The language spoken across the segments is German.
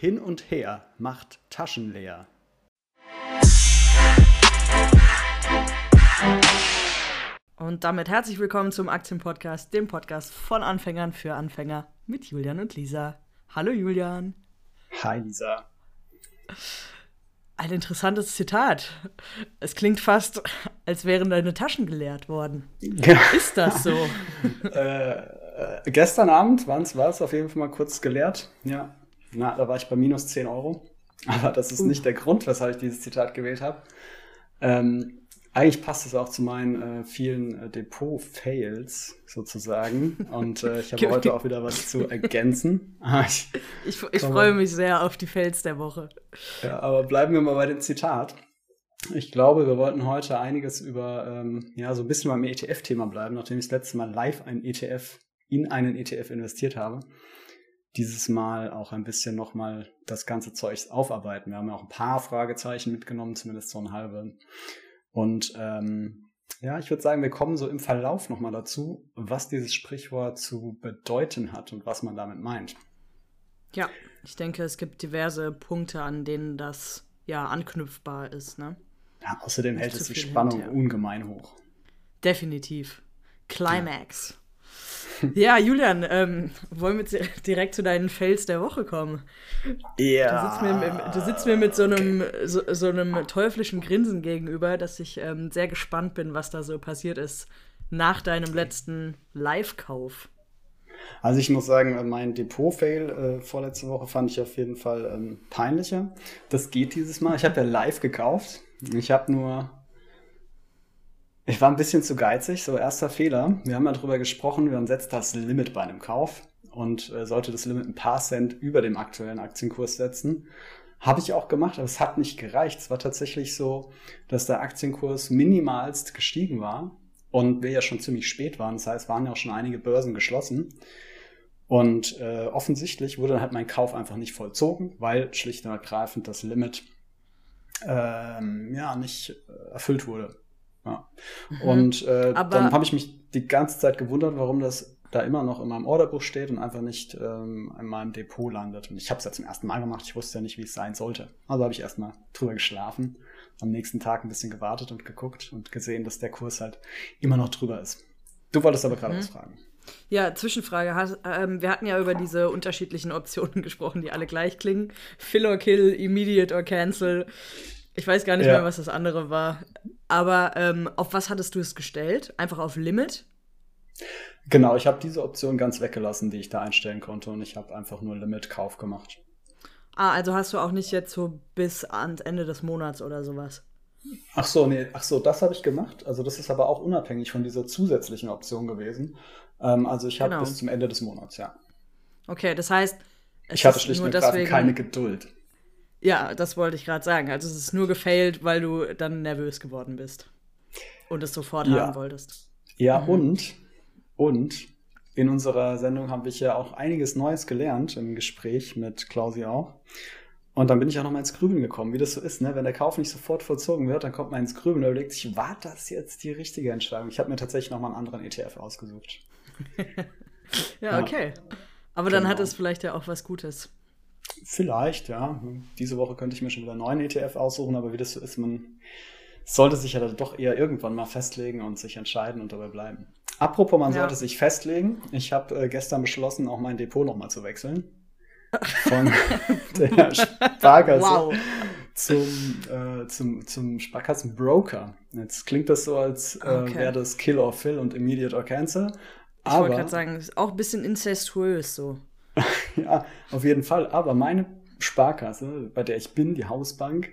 Hin und her macht Taschen leer. Und damit herzlich willkommen zum Aktienpodcast, dem Podcast von Anfängern für Anfänger mit Julian und Lisa. Hallo Julian. Hi Lisa. Ein interessantes Zitat. Es klingt fast, als wären deine Taschen geleert worden. Ja. Ist das so? äh, äh, gestern Abend war es auf jeden Fall mal kurz geleert. Ja. Na, da war ich bei minus 10 Euro. Aber das ist uh. nicht der Grund, weshalb ich dieses Zitat gewählt habe. Ähm, eigentlich passt es auch zu meinen äh, vielen äh, Depot-Fails sozusagen. Und äh, ich habe heute auch wieder was zu ergänzen. Ah, ich, ich, ich freue mich sehr auf die Fails der Woche. Ja, aber bleiben wir mal bei dem Zitat. Ich glaube, wir wollten heute einiges über, ähm, ja, so ein bisschen beim ETF-Thema bleiben, nachdem ich das letzte Mal live ein ETF in einen ETF investiert habe. Dieses Mal auch ein bisschen nochmal das ganze Zeug aufarbeiten. Wir haben ja auch ein paar Fragezeichen mitgenommen, zumindest so ein halbe. Und ähm, ja, ich würde sagen, wir kommen so im Verlauf nochmal dazu, was dieses Sprichwort zu bedeuten hat und was man damit meint. Ja, ich denke, es gibt diverse Punkte, an denen das ja anknüpfbar ist. Ne? Ja, außerdem Nicht hält es die Spannung hinterher. ungemein hoch. Definitiv. Climax. Ja, Julian, ähm, wollen wir direkt zu deinen Fails der Woche kommen? Ja. Du sitzt mir, du sitzt mir mit so einem, so, so, einem teuflischen Grinsen gegenüber, dass ich ähm, sehr gespannt bin, was da so passiert ist nach deinem letzten Live-Kauf. Also ich muss sagen, mein Depot-Fail äh, vorletzte Woche fand ich auf jeden Fall ähm, peinlicher. Das geht dieses Mal. Ich habe ja live gekauft. Ich habe nur ich war ein bisschen zu geizig, so erster Fehler. Wir haben ja darüber gesprochen, man setzt das Limit bei einem Kauf und äh, sollte das Limit ein paar Cent über dem aktuellen Aktienkurs setzen. Habe ich auch gemacht, aber es hat nicht gereicht. Es war tatsächlich so, dass der Aktienkurs minimalst gestiegen war und wir ja schon ziemlich spät waren. Das heißt, waren ja auch schon einige Börsen geschlossen. Und äh, offensichtlich wurde dann halt mein Kauf einfach nicht vollzogen, weil schlicht und ergreifend das Limit ähm, ja nicht äh, erfüllt wurde. Ja. Mhm. Und äh, dann habe ich mich die ganze Zeit gewundert, warum das da immer noch in meinem Orderbuch steht und einfach nicht ähm, in meinem Depot landet. Und ich habe es ja zum ersten Mal gemacht, ich wusste ja nicht, wie es sein sollte. Also habe ich erstmal drüber geschlafen, am nächsten Tag ein bisschen gewartet und geguckt und gesehen, dass der Kurs halt immer noch drüber ist. Du wolltest aber gerade mhm. was fragen. Ja, Zwischenfrage. Hast, ähm, wir hatten ja über diese unterschiedlichen Optionen gesprochen, die alle gleich klingen. Fill or kill, immediate or cancel. Ich weiß gar nicht ja. mehr, was das andere war. Aber ähm, auf was hattest du es gestellt? Einfach auf Limit? Genau, ich habe diese Option ganz weggelassen, die ich da einstellen konnte und ich habe einfach nur Limit-Kauf gemacht. Ah, also hast du auch nicht jetzt so bis ans Ende des Monats oder sowas? Ach so, nee, ach so, das habe ich gemacht. Also das ist aber auch unabhängig von dieser zusätzlichen Option gewesen. Ähm, also ich habe genau. bis zum Ende des Monats, ja. Okay, das heißt, ich hatte schlicht und ergreifend keine Geduld. Ja, das wollte ich gerade sagen. Also es ist nur gefailt, weil du dann nervös geworden bist und es sofort ja. haben wolltest. Ja, mhm. und, und in unserer Sendung habe ich ja auch einiges Neues gelernt im Gespräch mit Klausi auch. Und dann bin ich auch noch mal ins Grübeln gekommen, wie das so ist, ne? Wenn der Kauf nicht sofort vollzogen wird, dann kommt man ins Grübeln und überlegt sich, war das jetzt die richtige Entscheidung? Ich habe mir tatsächlich noch mal einen anderen ETF ausgesucht. ja, okay. Aber genau. dann hat es vielleicht ja auch was Gutes. Vielleicht, ja. Diese Woche könnte ich mir schon wieder einen neuen ETF aussuchen, aber wie das so ist, man sollte sich ja doch eher irgendwann mal festlegen und sich entscheiden und dabei bleiben. Apropos, man ja. sollte sich festlegen. Ich habe äh, gestern beschlossen, auch mein Depot nochmal zu wechseln. Von der Sparkasse wow. zum, äh, zum, zum Sparkassenbroker. Jetzt klingt das so, als äh, okay. wäre das Kill or Fill und Immediate or Cancel. Ich wollte gerade sagen, ist auch ein bisschen incestuös so. ja, auf jeden Fall. Aber meine Sparkasse, bei der ich bin, die Hausbank,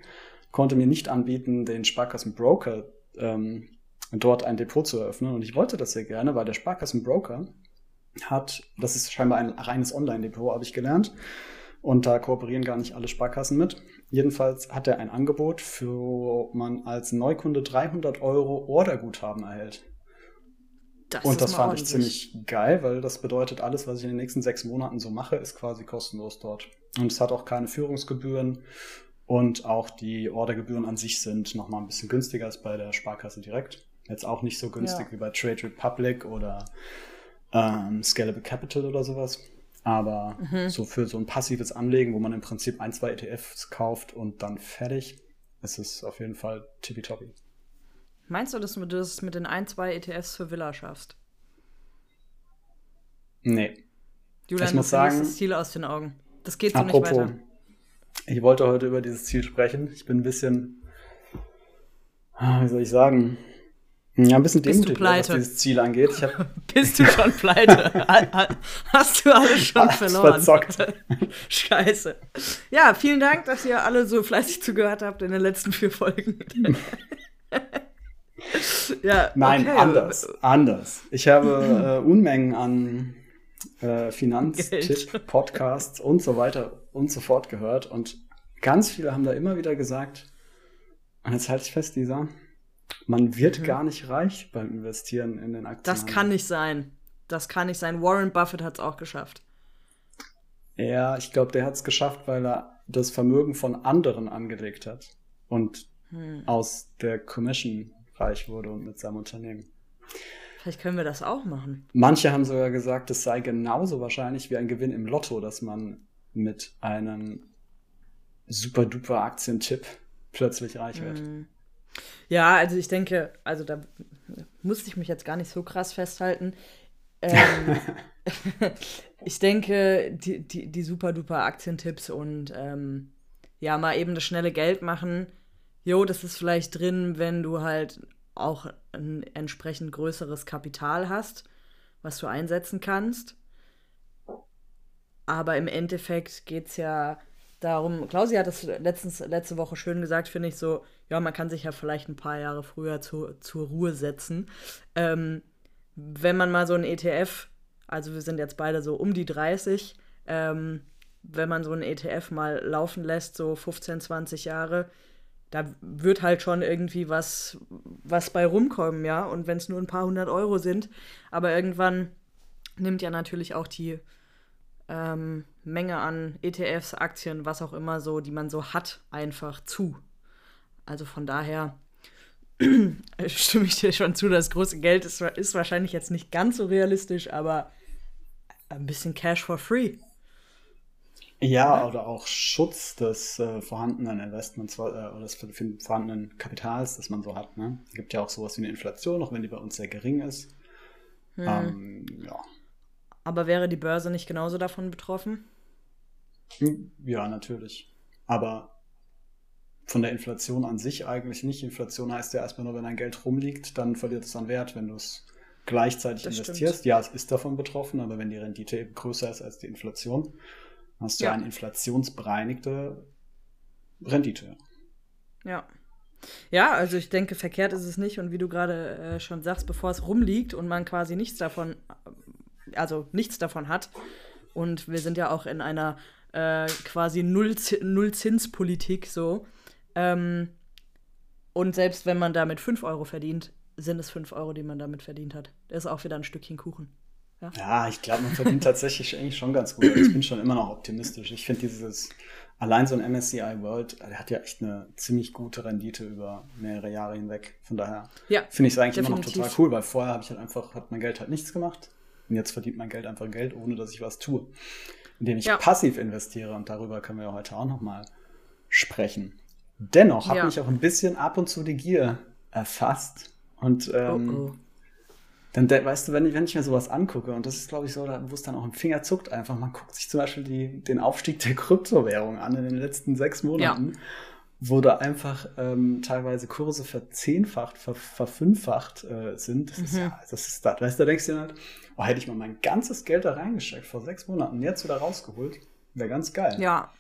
konnte mir nicht anbieten, den Sparkassenbroker ähm, dort ein Depot zu eröffnen. Und ich wollte das sehr gerne, weil der Sparkassenbroker hat, das ist scheinbar ein reines Online-Depot, habe ich gelernt. Und da kooperieren gar nicht alle Sparkassen mit. Jedenfalls hat er ein Angebot, für man als Neukunde 300 Euro Orderguthaben erhält. Das und das fand ich ziemlich geil, weil das bedeutet, alles, was ich in den nächsten sechs Monaten so mache, ist quasi kostenlos dort. Und es hat auch keine Führungsgebühren und auch die Ordergebühren an sich sind nochmal ein bisschen günstiger als bei der Sparkasse direkt. Jetzt auch nicht so günstig ja. wie bei Trade Republic oder ähm, Scalable Capital oder sowas. Aber mhm. so für so ein passives Anlegen, wo man im Prinzip ein, zwei ETFs kauft und dann fertig, ist es auf jeden Fall tippitoppi. Meinst du, dass du das mit den ein, zwei ETFs für Villa schaffst? Nee. Julian, ich muss sagen, das Ziel aus den Augen. Das geht so apropos, nicht weiter. Ich wollte heute über dieses Ziel sprechen. Ich bin ein bisschen, ah, wie soll ich sagen, ja, ein bisschen demütig, was dieses Ziel angeht. Bist du schon pleite? Hast du alles schon verloren? Verzockt. Scheiße. Ja, vielen Dank, dass ihr alle so fleißig zugehört habt in den letzten vier Folgen. Ja, Nein, okay. anders. Anders. Ich habe äh, Unmengen an äh, Finanztipp, Podcasts und so weiter und so fort gehört. Und ganz viele haben da immer wieder gesagt, und jetzt halte ich fest, Lisa, man wird mhm. gar nicht reich beim Investieren in den Aktien. Das kann nicht sein. Das kann nicht sein. Warren Buffett hat es auch geschafft. Ja, ich glaube, der hat es geschafft, weil er das Vermögen von anderen angelegt hat und hm. aus der Commission reich wurde und mit seinem Unternehmen. Vielleicht können wir das auch machen. Manche haben sogar gesagt, es sei genauso wahrscheinlich wie ein Gewinn im Lotto, dass man mit einem super duper Aktientipp plötzlich reich wird. Hm. Ja, also ich denke, also da musste ich mich jetzt gar nicht so krass festhalten. Ähm, ich denke, die, die, die super duper Aktientipps und ähm, ja, mal eben das schnelle Geld machen. Jo, das ist vielleicht drin, wenn du halt auch ein entsprechend größeres Kapital hast, was du einsetzen kannst. Aber im Endeffekt geht es ja darum, Klausi hat das letztens, letzte Woche schön gesagt, finde ich so, ja, man kann sich ja vielleicht ein paar Jahre früher zu, zur Ruhe setzen. Ähm, wenn man mal so ein ETF, also wir sind jetzt beide so um die 30, ähm, wenn man so ein ETF mal laufen lässt, so 15, 20 Jahre, da wird halt schon irgendwie was, was bei rumkommen, ja. Und wenn es nur ein paar hundert Euro sind, aber irgendwann nimmt ja natürlich auch die ähm, Menge an ETFs, Aktien, was auch immer so, die man so hat, einfach zu. Also von daher stimme ich dir schon zu, das große Geld ist, ist wahrscheinlich jetzt nicht ganz so realistisch, aber ein bisschen Cash for free. Ja, oder auch Schutz des äh, vorhandenen Investments äh, oder des vorhandenen Kapitals, das man so hat. Ne? Es gibt ja auch sowas wie eine Inflation, auch wenn die bei uns sehr gering ist. Hm. Ähm, ja. Aber wäre die Börse nicht genauso davon betroffen? Hm, ja, natürlich. Aber von der Inflation an sich eigentlich nicht. Inflation heißt ja erstmal nur, wenn dein Geld rumliegt, dann verliert es an Wert, wenn du es gleichzeitig das investierst. Stimmt. Ja, es ist davon betroffen, aber wenn die Rendite eben größer ist als die Inflation, hast du ja. eine inflationsbereinigte Rendite. Ja. Ja, also ich denke, verkehrt ist es nicht. Und wie du gerade äh, schon sagst, bevor es rumliegt und man quasi nichts davon, also nichts davon hat, und wir sind ja auch in einer äh, quasi Null-Zins-Politik so. Ähm, und selbst wenn man damit 5 Euro verdient, sind es 5 Euro, die man damit verdient hat. Das ist auch wieder ein Stückchen Kuchen. Ja, ja ich glaube, man verdient tatsächlich eigentlich schon ganz gut. Ich bin schon immer noch optimistisch. Ich finde dieses, allein so ein MSCI World, der hat ja echt eine ziemlich gute Rendite über mehrere Jahre hinweg. Von daher ja, finde ich es eigentlich definitiv. immer noch total cool, weil vorher habe ich halt einfach, hat mein Geld halt nichts gemacht. Und jetzt verdient mein Geld einfach Geld, ohne dass ich was tue. Indem ich ja. passiv investiere. Und darüber können wir heute auch nochmal sprechen. Dennoch hat ja. mich auch ein bisschen ab und zu die Gier erfasst. Und ähm, oh, oh dann, weißt du, wenn ich, wenn ich mir sowas angucke, und das ist, glaube ich, so, wo es dann auch im Finger zuckt einfach, man guckt sich zum Beispiel die, den Aufstieg der Kryptowährung an in den letzten sechs Monaten, ja. wo da einfach ähm, teilweise Kurse verzehnfacht, ver, verfünffacht äh, sind. Das mhm. ist ja, das ist das. Weißt du, da denkst du dir halt, oh, hätte ich mal mein ganzes Geld da reingesteckt vor sechs Monaten, jetzt wieder rausgeholt, wäre ganz geil. Ja.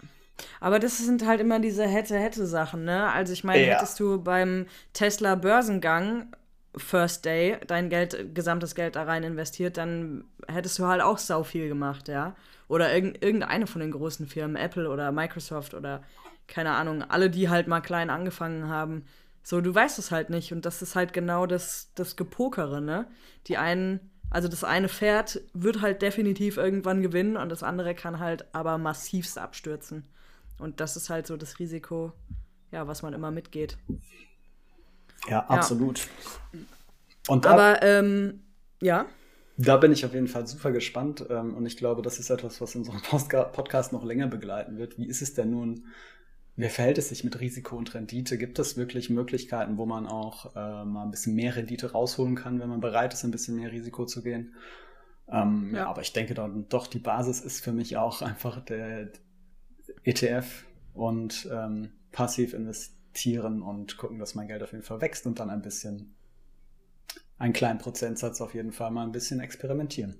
Aber das sind halt immer diese hätte-hätte-Sachen, ne? Also ich meine, ja. hättest du beim Tesla-Börsengang First Day dein Geld, gesamtes Geld da rein investiert, dann hättest du halt auch sau viel gemacht, ja. Oder irg irgendeine von den großen Firmen, Apple oder Microsoft oder keine Ahnung, alle, die halt mal klein angefangen haben. So, du weißt es halt nicht. Und das ist halt genau das, das Gepokere, ne? Die einen, also das eine Pferd wird halt definitiv irgendwann gewinnen und das andere kann halt aber massivst abstürzen. Und das ist halt so das Risiko, ja, was man immer mitgeht. Ja, absolut. Ja. Und Aber, ähm, ja. Da bin ich auf jeden Fall super gespannt ähm, und ich glaube, das ist etwas, was unseren Podcast noch länger begleiten wird. Wie ist es denn nun? Wie verhält es sich mit Risiko und Rendite? Gibt es wirklich Möglichkeiten, wo man auch äh, mal ein bisschen mehr Rendite rausholen kann, wenn man bereit ist, ein bisschen mehr Risiko zu gehen? Ähm, ja. ja. aber ich denke dann doch, die Basis ist für mich auch einfach der ETF und ähm, passiv investieren und gucken, dass mein Geld auf jeden Fall wächst und dann ein bisschen einen kleinen Prozentsatz auf jeden Fall mal ein bisschen experimentieren.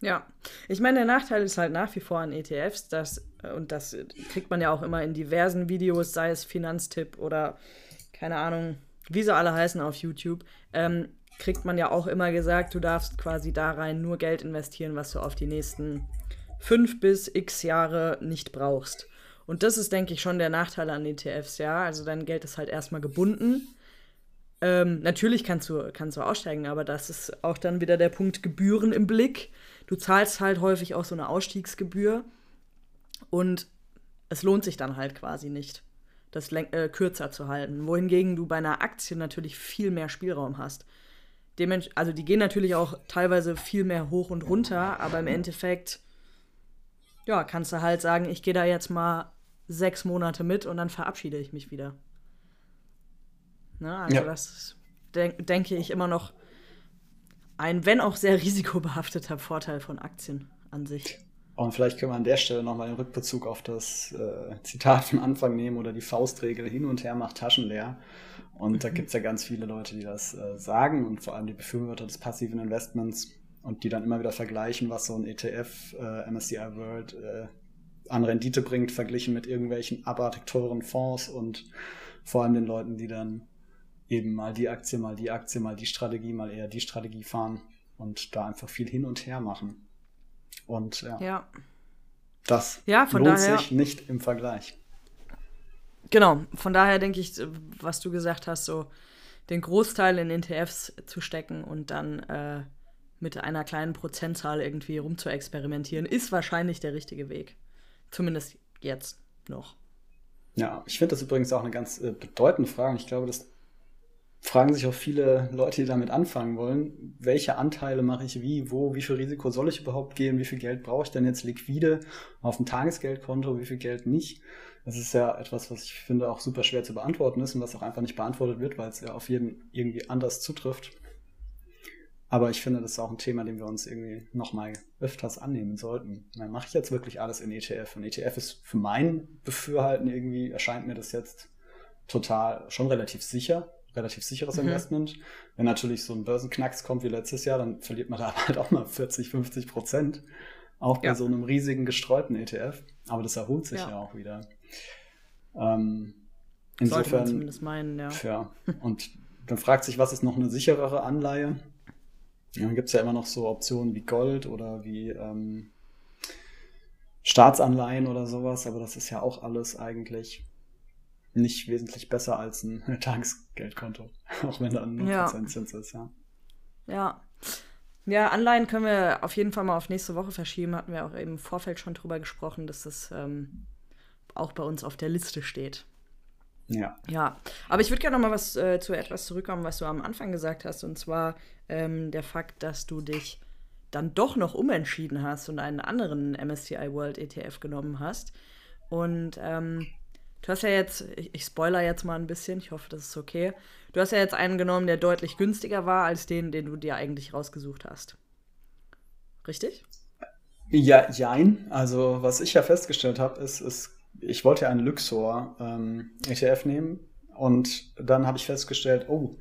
Ja, ich meine, der Nachteil ist halt nach wie vor an ETFs, dass, und das kriegt man ja auch immer in diversen Videos, sei es Finanztipp oder keine Ahnung, wie sie alle heißen auf YouTube, ähm, kriegt man ja auch immer gesagt, du darfst quasi da rein nur Geld investieren, was du auf die nächsten fünf bis x Jahre nicht brauchst. Und das ist, denke ich, schon der Nachteil an ETFs, ja. Also dein Geld ist halt erstmal gebunden ähm, natürlich kannst du, kannst du aussteigen, aber das ist auch dann wieder der Punkt Gebühren im Blick. Du zahlst halt häufig auch so eine Ausstiegsgebühr und es lohnt sich dann halt quasi nicht, das äh, kürzer zu halten. Wohingegen du bei einer Aktie natürlich viel mehr Spielraum hast. Demensch also die gehen natürlich auch teilweise viel mehr hoch und runter, aber im Endeffekt, ja, kannst du halt sagen, ich gehe da jetzt mal sechs Monate mit und dann verabschiede ich mich wieder. Ne? Also ja. das denk, denke ich, immer noch ein, wenn auch sehr risikobehafteter Vorteil von Aktien an sich. Und vielleicht können wir an der Stelle nochmal den Rückbezug auf das äh, Zitat vom Anfang nehmen oder die Faustregel hin und her macht Taschen leer. Und mhm. da gibt es ja ganz viele Leute, die das äh, sagen und vor allem die Befürworter des passiven Investments und die dann immer wieder vergleichen, was so ein ETF, äh, MSCI World, äh, an Rendite bringt, verglichen mit irgendwelchen abartig teuren Fonds und vor allem den Leuten, die dann eben mal die Aktie, mal die Aktie, mal die Strategie, mal eher die Strategie fahren und da einfach viel hin und her machen. Und ja, ja. das ja, lohnt daher, sich nicht im Vergleich. Genau, von daher denke ich, was du gesagt hast, so den Großteil in ETFs zu stecken und dann äh, mit einer kleinen Prozentzahl irgendwie rumzuexperimentieren, ist wahrscheinlich der richtige Weg. Zumindest jetzt noch. Ja, ich finde das übrigens auch eine ganz äh, bedeutende Frage. Ich glaube, das fragen sich auch viele Leute, die damit anfangen wollen, welche Anteile mache ich wie, wo, wie viel Risiko soll ich überhaupt geben, wie viel Geld brauche ich denn jetzt liquide auf dem Tagesgeldkonto, wie viel Geld nicht. Das ist ja etwas, was ich finde auch super schwer zu beantworten ist und was auch einfach nicht beantwortet wird, weil es ja auf jeden irgendwie anders zutrifft. Aber ich finde, das ist auch ein Thema, dem wir uns irgendwie nochmal öfters annehmen sollten. Dann mache ich jetzt wirklich alles in ETF. Und ETF ist für mein Befürhalten irgendwie, erscheint mir das jetzt total schon relativ sicher relativ sicheres mhm. Investment. Wenn natürlich so ein Börsenknacks kommt wie letztes Jahr, dann verliert man da halt auch mal 40, 50 Prozent. Auch bei ja. so einem riesigen gestreuten ETF. Aber das erholt sich ja, ja auch wieder. Ähm, insofern. zumindest meinen, ja. ja. Und dann fragt sich, was ist noch eine sicherere Anleihe? Ja, dann gibt es ja immer noch so Optionen wie Gold oder wie ähm, Staatsanleihen oder sowas, aber das ist ja auch alles eigentlich nicht wesentlich besser als ein Tagesgeldkonto, auch wenn da ein ja. Prozentzins ist, ja. Ja. Ja, Anleihen können wir auf jeden Fall mal auf nächste Woche verschieben. Hatten wir auch im Vorfeld schon drüber gesprochen, dass das ähm, auch bei uns auf der Liste steht. Ja. Ja, aber ich würde gerne noch mal was äh, zu etwas zurückkommen, was du am Anfang gesagt hast, und zwar ähm, der Fakt, dass du dich dann doch noch umentschieden hast und einen anderen MSCI World ETF genommen hast. Und ähm, Du hast ja jetzt, ich, ich spoiler jetzt mal ein bisschen, ich hoffe, das ist okay. Du hast ja jetzt einen genommen, der deutlich günstiger war als den, den du dir eigentlich rausgesucht hast. Richtig? Ja, jein. Also, was ich ja festgestellt habe, ist, ist, ich wollte ja einen Luxor ähm, ETF nehmen und dann habe ich festgestellt, oh,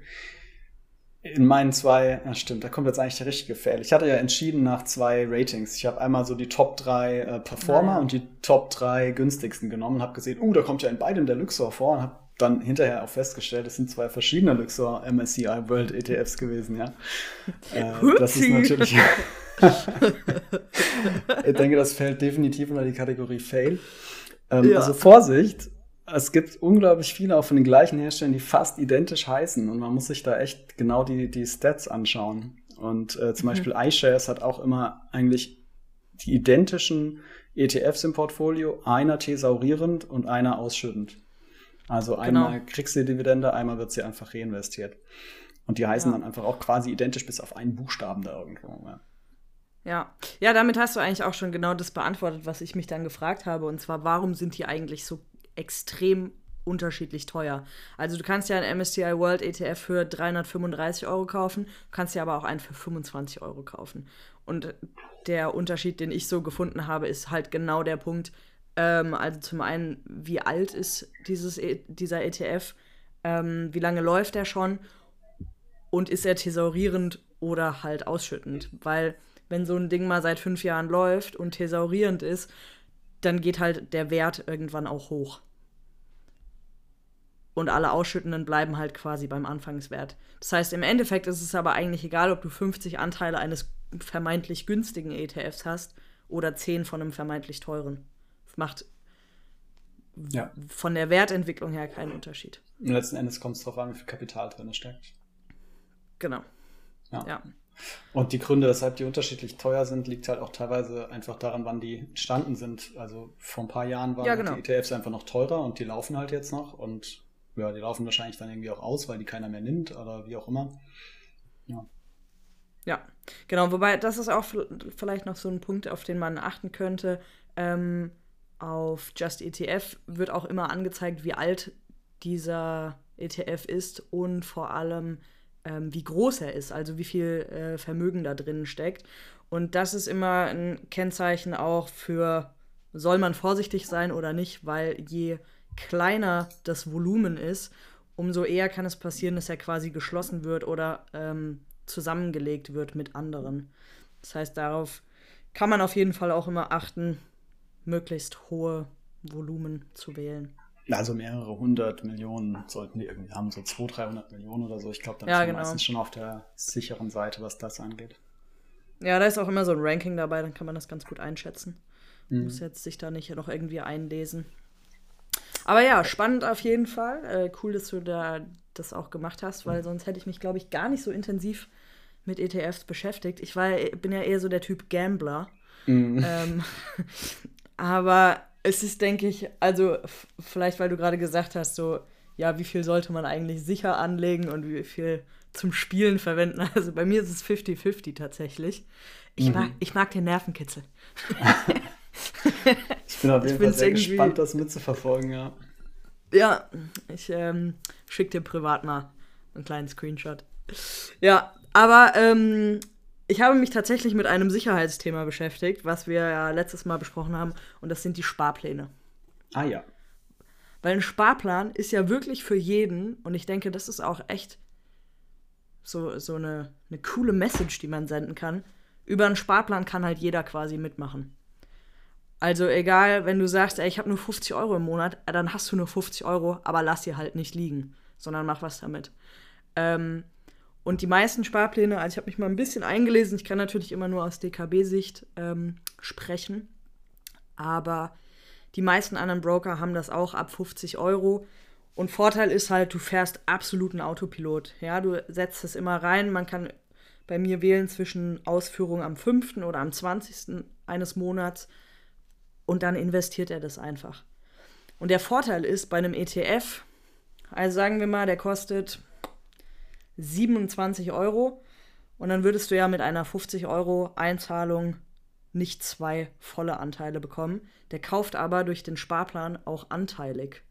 in meinen zwei, ja stimmt, da kommt jetzt eigentlich der richtige Fail. Ich hatte ja entschieden nach zwei Ratings. Ich habe einmal so die Top 3 äh, Performer ja. und die Top 3 günstigsten genommen und habe gesehen, uh, da kommt ja in beidem der Luxor vor und habe dann hinterher auch festgestellt, es sind zwei verschiedene Luxor MSCI World ETFs gewesen, ja. Äh, das ist natürlich. ich denke, das fällt definitiv unter die Kategorie Fail. Ähm, ja. Also Vorsicht, es gibt unglaublich viele auch von den gleichen Herstellern, die fast identisch heißen und man muss sich da echt genau die, die Stats anschauen. Und äh, zum mhm. Beispiel iShares hat auch immer eigentlich die identischen ETFs im Portfolio, einer thesaurierend und einer ausschüttend. Also genau. einmal kriegst du die Dividende, einmal wird sie einfach reinvestiert. Und die heißen ja. dann einfach auch quasi identisch bis auf einen Buchstaben da irgendwo. Ja. Ja. Ja, damit hast du eigentlich auch schon genau das beantwortet, was ich mich dann gefragt habe. Und zwar, warum sind die eigentlich so extrem unterschiedlich teuer? Also du kannst ja einen MSCI World ETF für 335 Euro kaufen, kannst ja aber auch einen für 25 Euro kaufen. Und der Unterschied, den ich so gefunden habe, ist halt genau der Punkt. Ähm, also zum einen, wie alt ist dieses, e dieser ETF? Ähm, wie lange läuft er schon? Und ist er thesaurierend oder halt ausschüttend? Weil wenn so ein Ding mal seit fünf Jahren läuft und thesaurierend ist, dann geht halt der Wert irgendwann auch hoch. Und alle Ausschüttenden bleiben halt quasi beim Anfangswert. Das heißt, im Endeffekt ist es aber eigentlich egal, ob du 50 Anteile eines vermeintlich günstigen ETFs hast oder 10 von einem vermeintlich teuren. Macht ja. von der Wertentwicklung her keinen Unterschied. Und letzten Endes kommt es darauf an, wie viel Kapital drin steckt. Genau. Ja. ja. Und die Gründe, weshalb die unterschiedlich teuer sind, liegt halt auch teilweise einfach daran, wann die entstanden sind. Also vor ein paar Jahren waren ja, genau. die ETFs einfach noch teurer und die laufen halt jetzt noch. Und ja, die laufen wahrscheinlich dann irgendwie auch aus, weil die keiner mehr nimmt oder wie auch immer. Ja. Ja, genau. Wobei, das ist auch vielleicht noch so ein Punkt, auf den man achten könnte. Ähm, auf Just ETF wird auch immer angezeigt, wie alt dieser ETF ist und vor allem, ähm, wie groß er ist, also wie viel äh, Vermögen da drin steckt. Und das ist immer ein Kennzeichen auch für, soll man vorsichtig sein oder nicht, weil je kleiner das Volumen ist, umso eher kann es passieren, dass er quasi geschlossen wird oder ähm, zusammengelegt wird mit anderen. Das heißt, darauf kann man auf jeden Fall auch immer achten, möglichst hohe Volumen zu wählen. Also mehrere hundert Millionen sollten die irgendwie haben, so 200, 300 Millionen oder so. Ich glaube, dann ja, ist man genau. meistens schon auf der sicheren Seite, was das angeht. Ja, da ist auch immer so ein Ranking dabei, dann kann man das ganz gut einschätzen. Mhm. Muss jetzt sich da nicht noch irgendwie einlesen. Aber ja, spannend auf jeden Fall. Äh, cool, dass du da das auch gemacht hast, weil sonst hätte ich mich, glaube ich, gar nicht so intensiv mit ETFs beschäftigt. Ich war, bin ja eher so der Typ Gambler. Mhm. Ähm, aber es ist, denke ich, also vielleicht, weil du gerade gesagt hast, so, ja, wie viel sollte man eigentlich sicher anlegen und wie viel zum Spielen verwenden. Also bei mir ist es 50-50 tatsächlich. Ich, mhm. mag, ich mag den Nervenkitzel. ich bin auf jeden Fall sehr gespannt, das mitzuverfolgen, ja. Ja, ich ähm, schicke dir privat mal einen kleinen Screenshot. Ja, aber ähm, ich habe mich tatsächlich mit einem Sicherheitsthema beschäftigt, was wir ja letztes Mal besprochen haben, und das sind die Sparpläne. Ah ja. Weil ein Sparplan ist ja wirklich für jeden, und ich denke, das ist auch echt so, so eine, eine coole Message, die man senden kann. Über einen Sparplan kann halt jeder quasi mitmachen. Also egal, wenn du sagst, ey, ich habe nur 50 Euro im Monat, dann hast du nur 50 Euro, aber lass sie halt nicht liegen, sondern mach was damit. Ähm, und die meisten Sparpläne, also ich habe mich mal ein bisschen eingelesen, ich kann natürlich immer nur aus DKB-Sicht ähm, sprechen, aber die meisten anderen Broker haben das auch ab 50 Euro. Und Vorteil ist halt, du fährst absoluten Autopilot. Ja, du setzt es immer rein. Man kann bei mir wählen zwischen Ausführung am 5. oder am 20. eines Monats und dann investiert er das einfach. Und der Vorteil ist bei einem ETF, also sagen wir mal, der kostet 27 Euro. Und dann würdest du ja mit einer 50 Euro Einzahlung nicht zwei volle Anteile bekommen. Der kauft aber durch den Sparplan auch anteilig.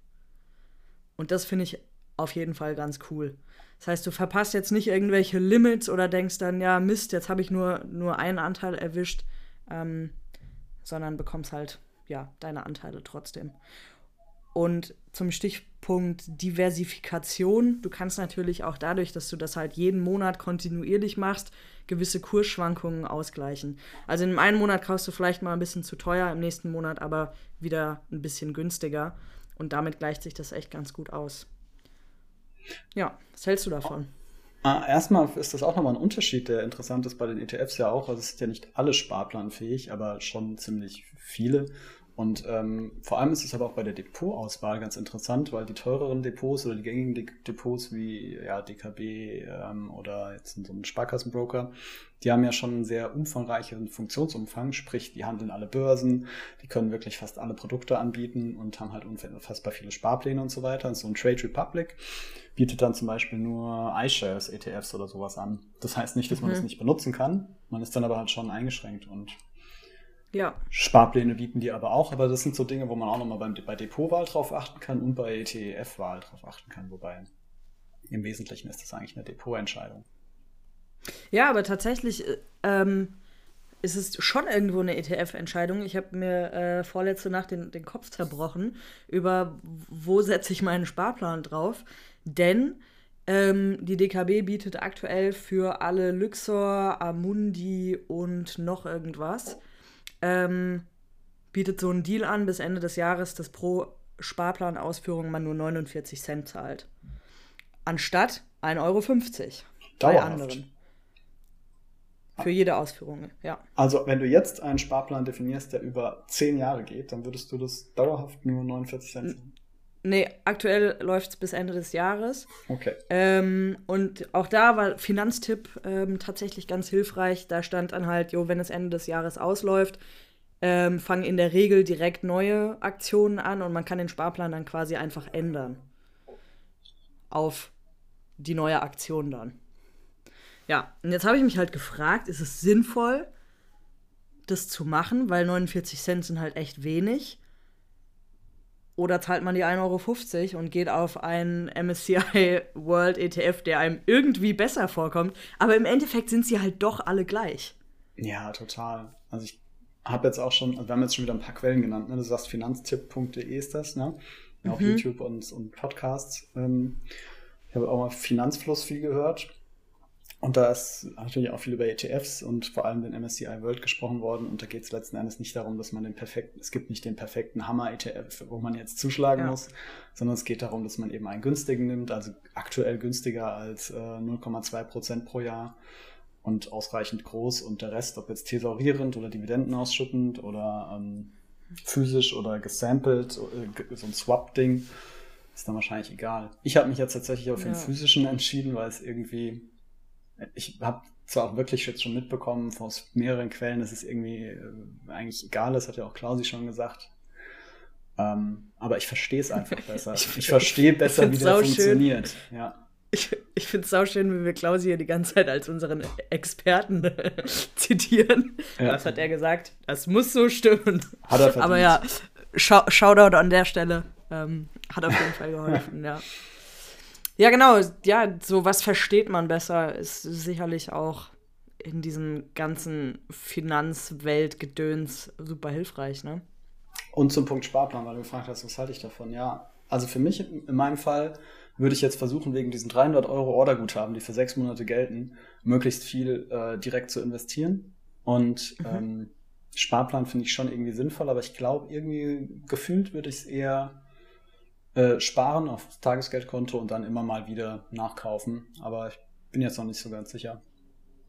Und das finde ich auf jeden Fall ganz cool. Das heißt, du verpasst jetzt nicht irgendwelche Limits oder denkst dann, ja, Mist, jetzt habe ich nur, nur einen Anteil erwischt, ähm, sondern bekommst halt, ja, deine Anteile trotzdem. Und zum Stichpunkt Diversifikation, du kannst natürlich auch dadurch, dass du das halt jeden Monat kontinuierlich machst, gewisse Kursschwankungen ausgleichen. Also in einem Monat kaufst du vielleicht mal ein bisschen zu teuer, im nächsten Monat aber wieder ein bisschen günstiger. Und damit gleicht sich das echt ganz gut aus. Ja, was hältst du davon? Ah, erstmal ist das auch nochmal ein Unterschied, der interessant ist bei den ETFs ja auch. Also es sind ja nicht alle sparplanfähig, aber schon ziemlich viele. Und ähm, vor allem ist es aber auch bei der Depotauswahl ganz interessant, weil die teureren Depots oder die gängigen De Depots wie ja, DKB ähm, oder jetzt so ein Sparkassenbroker, die haben ja schon einen sehr umfangreichen Funktionsumfang, sprich, die handeln alle Börsen, die können wirklich fast alle Produkte anbieten und haben halt unfassbar viele Sparpläne und so weiter. Und so ein Trade Republic bietet dann zum Beispiel nur iShares, ETFs oder sowas an. Das heißt nicht, dass man mhm. das nicht benutzen kann, man ist dann aber halt schon eingeschränkt und ja. Sparpläne bieten die aber auch, aber das sind so Dinge, wo man auch nochmal bei Depotwahl drauf achten kann und bei ETF-Wahl drauf achten kann, wobei im Wesentlichen ist das eigentlich eine Depotentscheidung. Ja, aber tatsächlich äh, ähm, ist es schon irgendwo eine ETF-Entscheidung. Ich habe mir äh, vorletzte Nacht den, den Kopf zerbrochen über, wo setze ich meinen Sparplan drauf. Denn ähm, die DKB bietet aktuell für alle Luxor, Amundi und noch irgendwas ähm, bietet so einen Deal an bis Ende des Jahres, dass pro Sparplanausführung man nur 49 Cent zahlt. Anstatt 1,50 Euro Dauerhaft. bei anderen. Für jede Ausführung, ja. Also, wenn du jetzt einen Sparplan definierst, der über 10 Jahre geht, dann würdest du das dauerhaft nur 49 Cent zahlen. Nee, aktuell läuft es bis Ende des Jahres. Okay. Ähm, und auch da war Finanztipp ähm, tatsächlich ganz hilfreich. Da stand dann halt, jo, wenn es Ende des Jahres ausläuft, ähm, fangen in der Regel direkt neue Aktionen an und man kann den Sparplan dann quasi einfach ändern. Auf die neue Aktion dann. Ja, und jetzt habe ich mich halt gefragt, ist es sinnvoll, das zu machen, weil 49 Cent sind halt echt wenig. Oder zahlt man die 1,50 Euro und geht auf einen MSCI World ETF, der einem irgendwie besser vorkommt. Aber im Endeffekt sind sie halt doch alle gleich. Ja, total. Also ich habe jetzt auch schon, also wir haben jetzt schon wieder ein paar Quellen genannt. Ne? Du sagst finanztipp.de ist das, ne? Ja, auf mhm. YouTube und, und Podcasts. Ähm, ich habe auch mal Finanzfluss viel gehört. Und da ist natürlich auch viel über ETFs und vor allem den MSCI World gesprochen worden. Und da geht es letzten Endes nicht darum, dass man den perfekten, es gibt nicht den perfekten Hammer-ETF, wo man jetzt zuschlagen ja. muss, sondern es geht darum, dass man eben einen günstigen nimmt, also aktuell günstiger als äh, 0,2 Prozent pro Jahr und ausreichend groß. Und der Rest, ob jetzt thesaurierend oder Dividenden ausschüttend oder ähm, physisch oder gesampelt, äh, so ein Swap-Ding, ist dann wahrscheinlich egal. Ich habe mich jetzt tatsächlich auch für ja. den physischen entschieden, weil es irgendwie ich habe zwar auch wirklich jetzt schon mitbekommen aus mehreren Quellen, dass es irgendwie äh, eigentlich egal ist, hat ja auch Klausi schon gesagt. Ähm, aber ich verstehe es einfach besser. ich, ich verstehe besser, wie das funktioniert. Ja. Ich, ich finde es sauschön, wie wir Klausi hier die ganze Zeit als unseren Experten zitieren. Ja. Was hat er gesagt? Das muss so stimmen. Hat er verdient. Aber ja, Shoutout an der Stelle. Ähm, hat auf jeden Fall geholfen, ja. Ja, genau. Ja, so was versteht man besser, ist sicherlich auch in diesem ganzen Finanzweltgedöns super hilfreich, ne? Und zum Punkt Sparplan, weil du gefragt hast, was halte ich davon? Ja, also für mich in meinem Fall würde ich jetzt versuchen, wegen diesen 300 Euro Orderguthaben, die für sechs Monate gelten, möglichst viel äh, direkt zu investieren. Und mhm. ähm, Sparplan finde ich schon irgendwie sinnvoll, aber ich glaube, irgendwie gefühlt würde ich es eher äh, sparen aufs Tagesgeldkonto und dann immer mal wieder nachkaufen. Aber ich bin jetzt noch nicht so ganz sicher.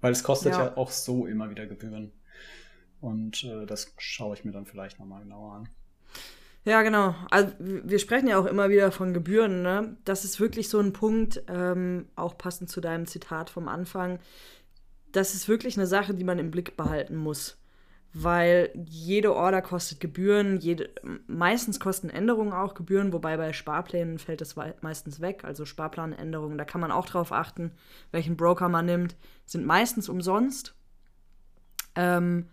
Weil es kostet ja, ja auch so immer wieder Gebühren. Und äh, das schaue ich mir dann vielleicht nochmal genauer an. Ja, genau. Also wir sprechen ja auch immer wieder von Gebühren. Ne? Das ist wirklich so ein Punkt, ähm, auch passend zu deinem Zitat vom Anfang. Das ist wirklich eine Sache, die man im Blick behalten muss weil jede Order kostet Gebühren, jede, meistens kosten Änderungen auch Gebühren, wobei bei Sparplänen fällt das meistens weg. Also Sparplanänderungen, da kann man auch drauf achten, welchen Broker man nimmt, sind meistens umsonst. Ähm,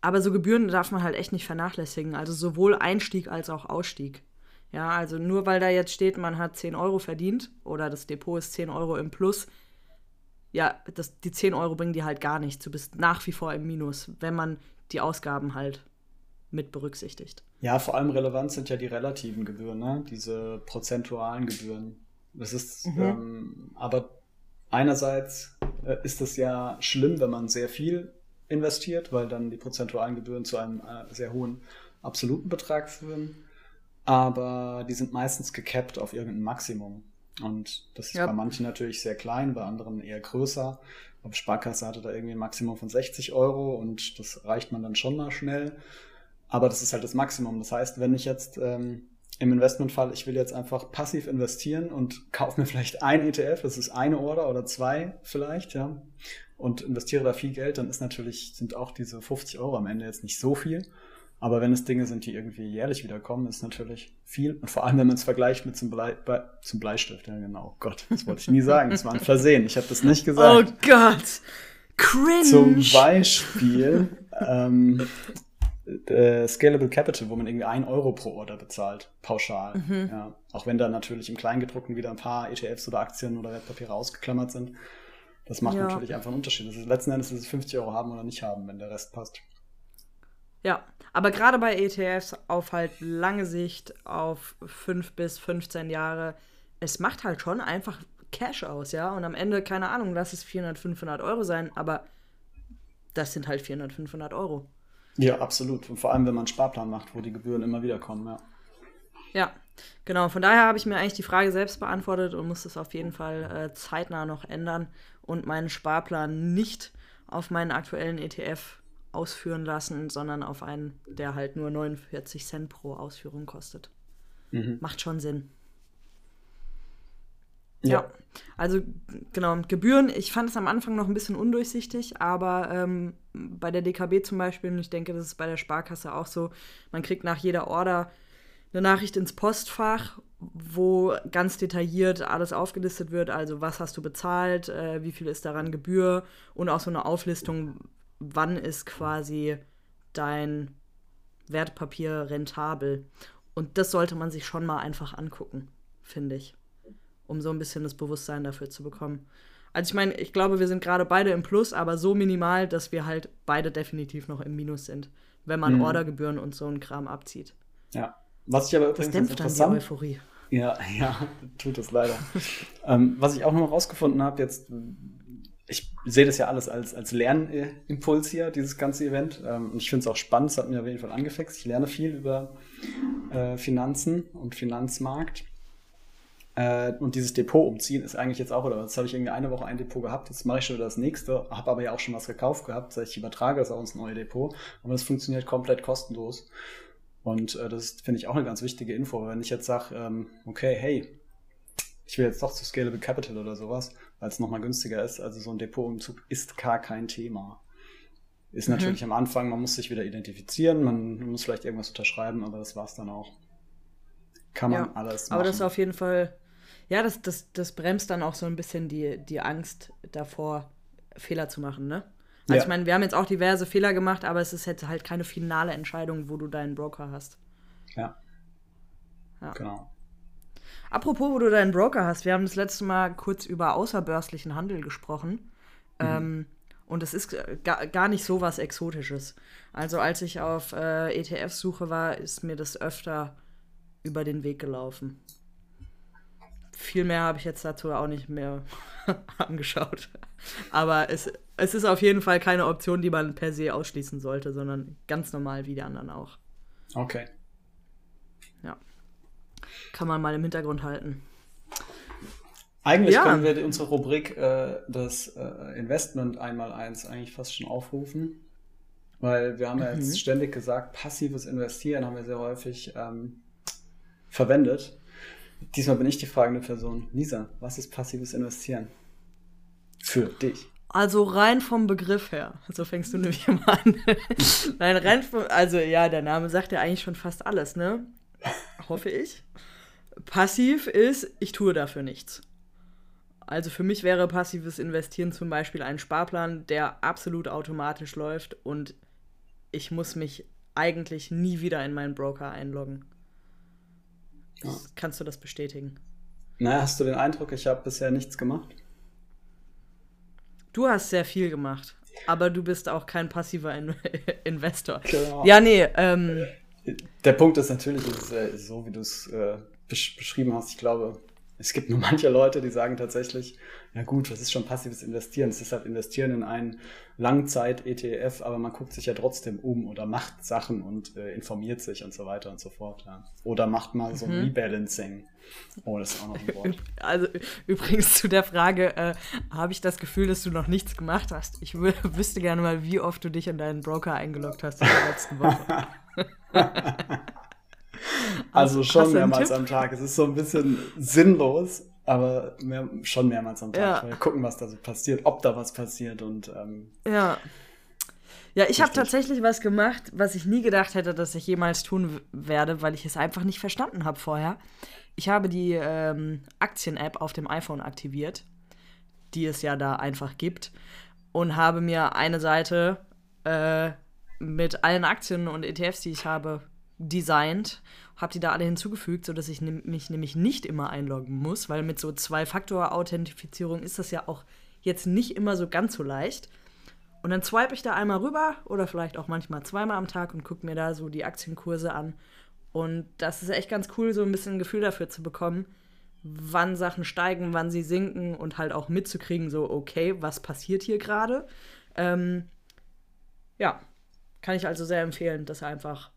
aber so Gebühren darf man halt echt nicht vernachlässigen. Also sowohl Einstieg als auch Ausstieg. Ja, also nur weil da jetzt steht, man hat 10 Euro verdient oder das Depot ist 10 Euro im Plus, ja, das, die 10 Euro bringen dir halt gar nichts. Du bist nach wie vor im Minus, wenn man die Ausgaben halt mit berücksichtigt. Ja, vor allem relevant sind ja die relativen Gebühren, ne? diese prozentualen Gebühren. Das ist, mhm. ähm, aber einerseits äh, ist es ja schlimm, wenn man sehr viel investiert, weil dann die prozentualen Gebühren zu einem äh, sehr hohen absoluten Betrag führen. Aber die sind meistens gecapped auf irgendein Maximum. Und das ist ja. bei manchen natürlich sehr klein, bei anderen eher größer glaube, Sparkasse hatte da irgendwie ein Maximum von 60 Euro und das reicht man dann schon mal schnell. Aber das ist halt das Maximum. Das heißt, wenn ich jetzt ähm, im Investmentfall, ich will jetzt einfach passiv investieren und kaufe mir vielleicht ein ETF, das ist eine Order oder zwei vielleicht, ja, und investiere da viel Geld, dann ist natürlich, sind auch diese 50 Euro am Ende jetzt nicht so viel. Aber wenn es Dinge sind, die irgendwie jährlich wiederkommen, ist natürlich viel. Und vor allem, wenn man es vergleicht mit zum, Blei, zum Bleistift. Ja, genau. Oh Gott, das wollte ich nie sagen. Das war ein Versehen. Ich habe das nicht gesagt. Oh Gott. Cringe. Zum Beispiel ähm, äh, Scalable Capital, wo man irgendwie ein Euro pro Order bezahlt, pauschal. Mhm. Ja. Auch wenn da natürlich im Kleingedruckten wieder ein paar ETFs oder Aktien oder Wertpapiere ausgeklammert sind. Das macht ja. natürlich einfach einen Unterschied. Das ist, letzten Endes ist es 50 Euro haben oder nicht haben, wenn der Rest passt. Ja, aber gerade bei ETFs auf halt lange Sicht, auf 5 bis 15 Jahre, es macht halt schon einfach Cash aus, ja. Und am Ende, keine Ahnung, lass es 400, 500 Euro sein, aber das sind halt 400, 500 Euro. Ja, absolut. Und vor allem, wenn man einen Sparplan macht, wo die Gebühren immer wieder kommen, ja. Ja, genau. Von daher habe ich mir eigentlich die Frage selbst beantwortet und muss es auf jeden Fall äh, zeitnah noch ändern und meinen Sparplan nicht auf meinen aktuellen ETF ausführen lassen, sondern auf einen, der halt nur 49 Cent pro Ausführung kostet. Mhm. Macht schon Sinn. Ja. ja. also genau, Gebühren, ich fand es am Anfang noch ein bisschen undurchsichtig, aber ähm, bei der DKB zum Beispiel, und ich denke, das ist bei der Sparkasse auch so, man kriegt nach jeder Order eine Nachricht ins Postfach, wo ganz detailliert alles aufgelistet wird, also was hast du bezahlt, äh, wie viel ist daran Gebühr und auch so eine Auflistung, wann ist quasi dein Wertpapier rentabel. Und das sollte man sich schon mal einfach angucken, finde ich, um so ein bisschen das Bewusstsein dafür zu bekommen. Also ich meine, ich glaube, wir sind gerade beide im Plus, aber so minimal, dass wir halt beide definitiv noch im Minus sind, wenn man mhm. Ordergebühren und so einen Kram abzieht. Ja. Was ich aber übrigens das dämpft dann die Euphorie. Ja, ja, tut es leider. ähm, was ich auch noch rausgefunden habe, jetzt ich sehe das ja alles als, als Lernimpuls hier, dieses ganze Event. Ähm, und ich finde es auch spannend, es hat mir auf jeden Fall angefixt. Ich lerne viel über äh, Finanzen und Finanzmarkt. Äh, und dieses Depot umziehen ist eigentlich jetzt auch, oder jetzt habe ich irgendwie eine Woche ein Depot gehabt, jetzt mache ich schon wieder das nächste, habe aber ja auch schon was gekauft gehabt, ich übertrage das auch ins neue Depot. Aber das funktioniert komplett kostenlos. Und äh, das finde ich auch eine ganz wichtige Info. Wenn ich jetzt sage, ähm, okay, hey, ich will jetzt doch zu Scalable Capital oder sowas, weil es nochmal günstiger ist. Also so ein Depotumzug ist gar kein Thema. Ist mhm. natürlich am Anfang, man muss sich wieder identifizieren, man muss vielleicht irgendwas unterschreiben, aber das war's dann auch. Kann man ja, alles machen. Aber das ist auf jeden Fall, ja, das, das, das bremst dann auch so ein bisschen die, die Angst davor, Fehler zu machen, ne? Also ja. ich meine, wir haben jetzt auch diverse Fehler gemacht, aber es ist jetzt halt keine finale Entscheidung, wo du deinen Broker hast. Ja. ja. Genau. Apropos, wo du deinen Broker hast, wir haben das letzte Mal kurz über außerbörslichen Handel gesprochen. Mhm. Ähm, und es ist gar, gar nicht so was Exotisches. Also als ich auf äh, ETF-Suche war, ist mir das öfter über den Weg gelaufen. Viel mehr habe ich jetzt dazu auch nicht mehr angeschaut. Aber es, es ist auf jeden Fall keine Option, die man per se ausschließen sollte, sondern ganz normal wie die anderen auch. Okay. Kann man mal im Hintergrund halten. Eigentlich ja. können wir unsere Rubrik äh, das äh, Investment einmal eins eigentlich fast schon aufrufen. Weil wir haben ja jetzt mhm. ständig gesagt, passives Investieren haben wir sehr häufig ähm, verwendet. Diesmal bin ich die fragende Person. Lisa, was ist passives Investieren? Für dich. Also rein vom Begriff her. So fängst du nämlich immer an. Nein, rein vom, also ja, der Name sagt ja eigentlich schon fast alles, ne? Hoffe ich. Passiv ist, ich tue dafür nichts. Also für mich wäre passives Investieren zum Beispiel ein Sparplan, der absolut automatisch läuft und ich muss mich eigentlich nie wieder in meinen Broker einloggen. Ja. Kannst du das bestätigen? Na, hast du den Eindruck, ich habe bisher nichts gemacht? Du hast sehr viel gemacht, aber du bist auch kein passiver In Investor. Genau. Ja, nee. Ähm, Der Punkt ist natürlich, ist, äh, so wie du es äh, besch beschrieben hast, ich glaube, Es gibt nur manche Leute, die sagen tatsächlich, ja gut, was ist schon passives Investieren? Es ist halt Investieren in einen Langzeit-ETF, aber man guckt sich ja trotzdem um oder macht Sachen und äh, informiert sich und so weiter und so fort. Ja. Oder macht mal so ein mhm. Rebalancing. Oh, das ist auch noch ein Wort. Also übrigens zu der Frage, äh, habe ich das Gefühl, dass du noch nichts gemacht hast? Ich wüsste gerne mal, wie oft du dich in deinen Broker eingeloggt hast in der letzten Woche. Also schon mehrmals am Tag. Es ist so ein bisschen sinnlos, aber mehr, schon mehrmals am Tag. Ja. gucken, was da so passiert, ob da was passiert und ähm, ja. Ja, ich habe tatsächlich was gemacht, was ich nie gedacht hätte, dass ich jemals tun werde, weil ich es einfach nicht verstanden habe vorher. Ich habe die ähm, Aktien-App auf dem iPhone aktiviert, die es ja da einfach gibt, und habe mir eine Seite äh, mit allen Aktien und ETFs, die ich habe, designt, habe die da alle hinzugefügt, sodass ich mich nämlich nicht immer einloggen muss, weil mit so Zwei-Faktor-Authentifizierung ist das ja auch jetzt nicht immer so ganz so leicht. Und dann swipe ich da einmal rüber oder vielleicht auch manchmal zweimal am Tag und gucke mir da so die Aktienkurse an. Und das ist echt ganz cool, so ein bisschen ein Gefühl dafür zu bekommen, wann Sachen steigen, wann sie sinken und halt auch mitzukriegen, so, okay, was passiert hier gerade. Ähm, ja, kann ich also sehr empfehlen, das einfach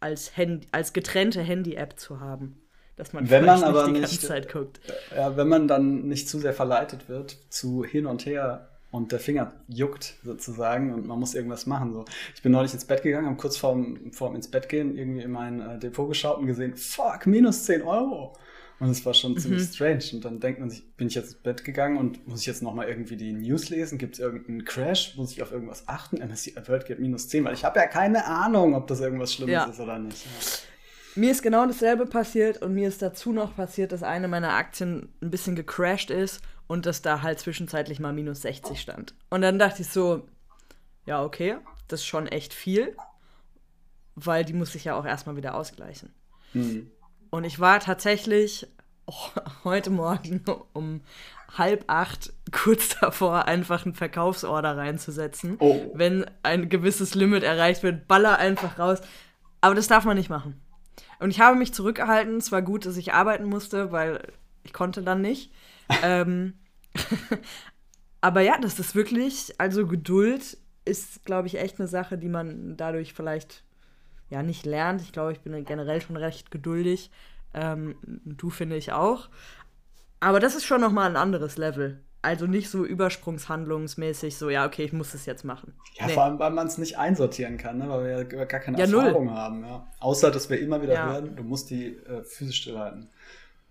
als, Handy, als getrennte Handy-App zu haben. Dass man wenn man aber nicht die ganze nicht, Zeit guckt. Ja, wenn man dann nicht zu sehr verleitet wird, zu hin und her und der Finger juckt sozusagen und man muss irgendwas machen. So. Ich bin neulich ins Bett gegangen, habe kurz vorm, vorm ins Bett gehen irgendwie in mein äh, Depot geschaut und gesehen, fuck, minus 10 Euro. Und es war schon mhm. ziemlich strange. Und dann denkt man sich, bin ich jetzt ins Bett gegangen und muss ich jetzt nochmal irgendwie die News lesen? Gibt es irgendeinen Crash? Muss ich auf irgendwas achten? MSCI World geht minus 10, weil ich habe ja keine Ahnung, ob das irgendwas Schlimmes ja. ist oder nicht. Ja. Mir ist genau dasselbe passiert und mir ist dazu noch passiert, dass eine meiner Aktien ein bisschen gecrashed ist und dass da halt zwischenzeitlich mal minus 60 stand. Und dann dachte ich so, ja, okay, das ist schon echt viel, weil die muss sich ja auch erstmal wieder ausgleichen. Mhm. Und ich war tatsächlich oh, heute Morgen um halb acht kurz davor, einfach einen Verkaufsorder reinzusetzen. Oh. Wenn ein gewisses Limit erreicht wird, baller einfach raus. Aber das darf man nicht machen. Und ich habe mich zurückgehalten. Es war gut, dass ich arbeiten musste, weil ich konnte dann nicht. ähm, aber ja, das ist wirklich, also Geduld ist, glaube ich, echt eine Sache, die man dadurch vielleicht ja nicht lernt. Ich glaube, ich bin generell schon recht geduldig. Ähm, du finde ich auch. Aber das ist schon nochmal ein anderes Level. Also nicht so übersprungshandlungsmäßig, so, ja, okay, ich muss es jetzt machen. Ja, nee. vor allem, weil man es nicht einsortieren kann, ne? weil wir ja gar keine ja, Erfahrung null. haben. Ja. Außer, dass wir immer wieder ja. hören, du musst die äh, physisch stillhalten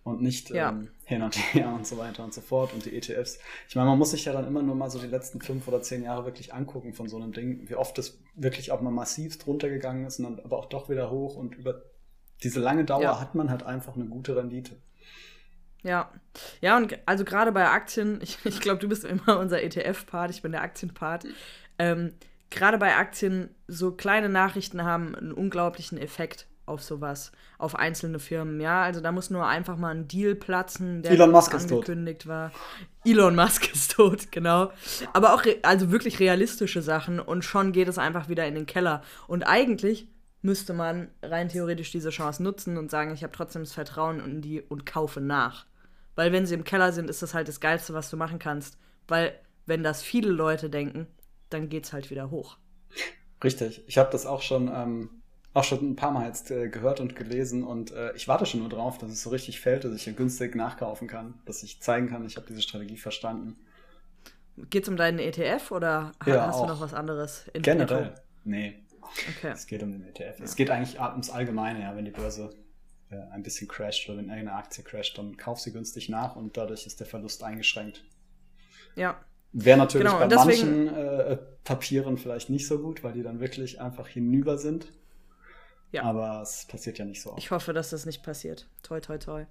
und nicht ja. ähm, hin und her und so weiter und so fort und die ETFs. Ich meine, man muss sich ja dann immer nur mal so die letzten fünf oder zehn Jahre wirklich angucken von so einem Ding, wie oft es wirklich auch mal massiv drunter gegangen ist und dann aber auch doch wieder hoch und über diese lange Dauer ja. hat man halt einfach eine gute Rendite. Ja, ja, und also gerade bei Aktien, ich, ich glaube, du bist immer unser ETF-Part, ich bin der Aktienpart. Ähm, gerade bei Aktien, so kleine Nachrichten haben einen unglaublichen Effekt auf sowas, auf einzelne Firmen. Ja, also da muss nur einfach mal ein Deal platzen, der Elon Musk angekündigt war. Elon Musk ist tot, genau. Aber auch also wirklich realistische Sachen und schon geht es einfach wieder in den Keller. Und eigentlich müsste man rein theoretisch diese Chance nutzen und sagen, ich habe trotzdem das Vertrauen in die und kaufe nach. Weil wenn sie im Keller sind, ist das halt das Geilste, was du machen kannst. Weil wenn das viele Leute denken, dann geht es halt wieder hoch. Richtig. Ich habe das auch schon ähm, auch schon ein paar Mal jetzt äh, gehört und gelesen und äh, ich warte schon nur drauf, dass es so richtig fällt, dass ich hier günstig nachkaufen kann, dass ich zeigen kann, ich habe diese Strategie verstanden. Geht es um deinen ETF oder ja, hast auch. du noch was anderes? In Generell. Nee. Okay. Es geht um den ETF. Ja. Es geht eigentlich ums Allgemeine, ja, wenn die Börse ein bisschen crasht oder wenn irgendeine Aktie crasht, dann kauf sie günstig nach und dadurch ist der Verlust eingeschränkt. Ja. Wäre natürlich genau, bei deswegen, manchen äh, Papieren vielleicht nicht so gut, weil die dann wirklich einfach hinüber sind. Ja. Aber es passiert ja nicht so oft. Ich hoffe, dass das nicht passiert. Toi, toi, toi.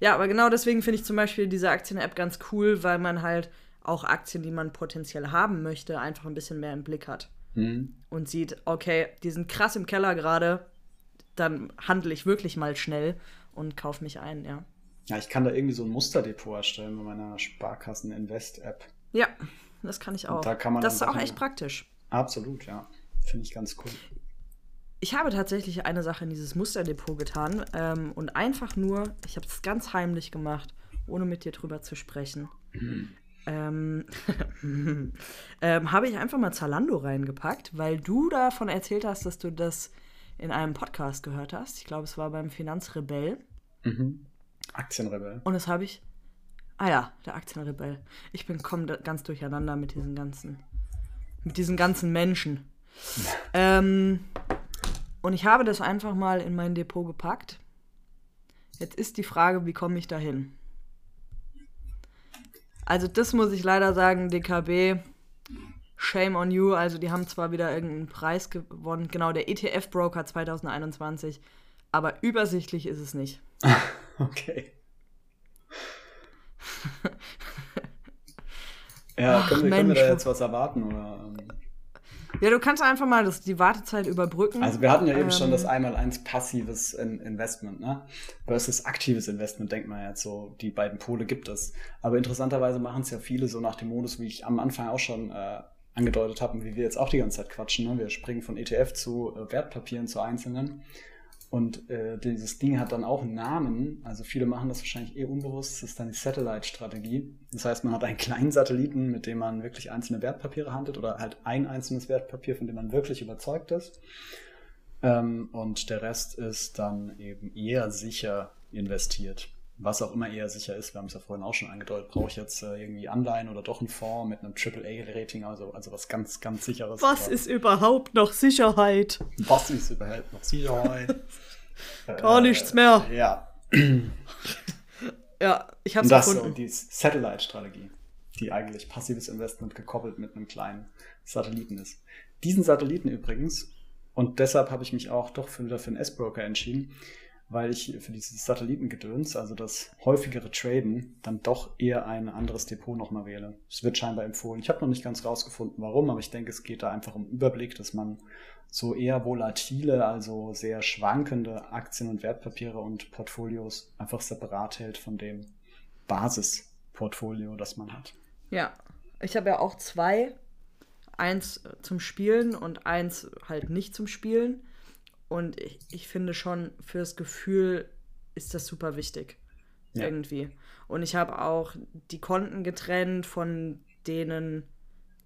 Ja, aber genau deswegen finde ich zum Beispiel diese Aktien-App ganz cool, weil man halt auch Aktien, die man potenziell haben möchte, einfach ein bisschen mehr im Blick hat. Mhm. Und sieht, okay, die sind krass im Keller gerade, dann handle ich wirklich mal schnell und kaufe mich ein, ja. Ja, ich kann da irgendwie so ein Musterdepot erstellen mit meiner Sparkassen-Invest-App. Ja, das kann ich auch. da kann man das ist auch echt praktisch. Absolut, ja. Finde ich ganz cool ich habe tatsächlich eine Sache in dieses Musterdepot getan ähm, und einfach nur, ich habe es ganz heimlich gemacht, ohne mit dir drüber zu sprechen. Mhm. Ähm, ähm, habe ich einfach mal Zalando reingepackt, weil du davon erzählt hast, dass du das in einem Podcast gehört hast. Ich glaube, es war beim Finanzrebell. Mhm. Aktienrebell. Und das habe ich. Ah ja, der Aktienrebell. Ich bin komme ganz durcheinander mit diesen ganzen, mit diesen ganzen Menschen. ähm, und ich habe das einfach mal in mein Depot gepackt. Jetzt ist die Frage, wie komme ich dahin? Also das muss ich leider sagen, DKB, shame on you. Also die haben zwar wieder irgendeinen Preis gewonnen, genau der ETF-Broker 2021, aber übersichtlich ist es nicht. okay. ja, Ach, können, wir, können wir da jetzt was erwarten? Oder, ähm? Ja, du kannst einfach mal das, die Wartezeit überbrücken. Also wir hatten ja eben ähm, schon das einmal eins passives Investment, ne? Versus aktives Investment, denkt man jetzt so, die beiden Pole gibt es. Aber interessanterweise machen es ja viele so nach dem Modus, wie ich am Anfang auch schon äh, angedeutet habe und wie wir jetzt auch die ganze Zeit quatschen. Ne? Wir springen von ETF zu äh, Wertpapieren zu einzelnen. Und äh, dieses Ding hat dann auch einen Namen. Also viele machen das wahrscheinlich eher unbewusst. Das ist dann die Satellite-Strategie. Das heißt, man hat einen kleinen Satelliten, mit dem man wirklich einzelne Wertpapiere handelt oder halt ein einzelnes Wertpapier, von dem man wirklich überzeugt ist. Ähm, und der Rest ist dann eben eher sicher investiert was auch immer eher sicher ist, wir haben es ja vorhin auch schon angedeutet, brauche ich jetzt äh, irgendwie Anleihen oder doch einen Fonds mit einem AAA-Rating, also, also was ganz, ganz sicheres. Was ist überhaupt noch Sicherheit? Was ist überhaupt noch Sicherheit? Gar äh, nichts mehr. Ja. ja, ich habe es gefunden. Und die Satellite-Strategie, die eigentlich passives Investment gekoppelt mit einem kleinen Satelliten ist. Diesen Satelliten übrigens, und deshalb habe ich mich auch doch für, wieder für einen S-Broker entschieden, weil ich für dieses Satellitengedöns, also das häufigere Traden, dann doch eher ein anderes Depot nochmal wähle. Es wird scheinbar empfohlen. Ich habe noch nicht ganz rausgefunden, warum, aber ich denke, es geht da einfach um Überblick, dass man so eher volatile, also sehr schwankende Aktien und Wertpapiere und Portfolios einfach separat hält von dem Basisportfolio, das man hat. Ja, ich habe ja auch zwei. Eins zum Spielen und eins halt nicht zum Spielen. Und ich, ich finde schon, fürs Gefühl ist das super wichtig. Ja. Irgendwie. Und ich habe auch die Konten getrennt, von denen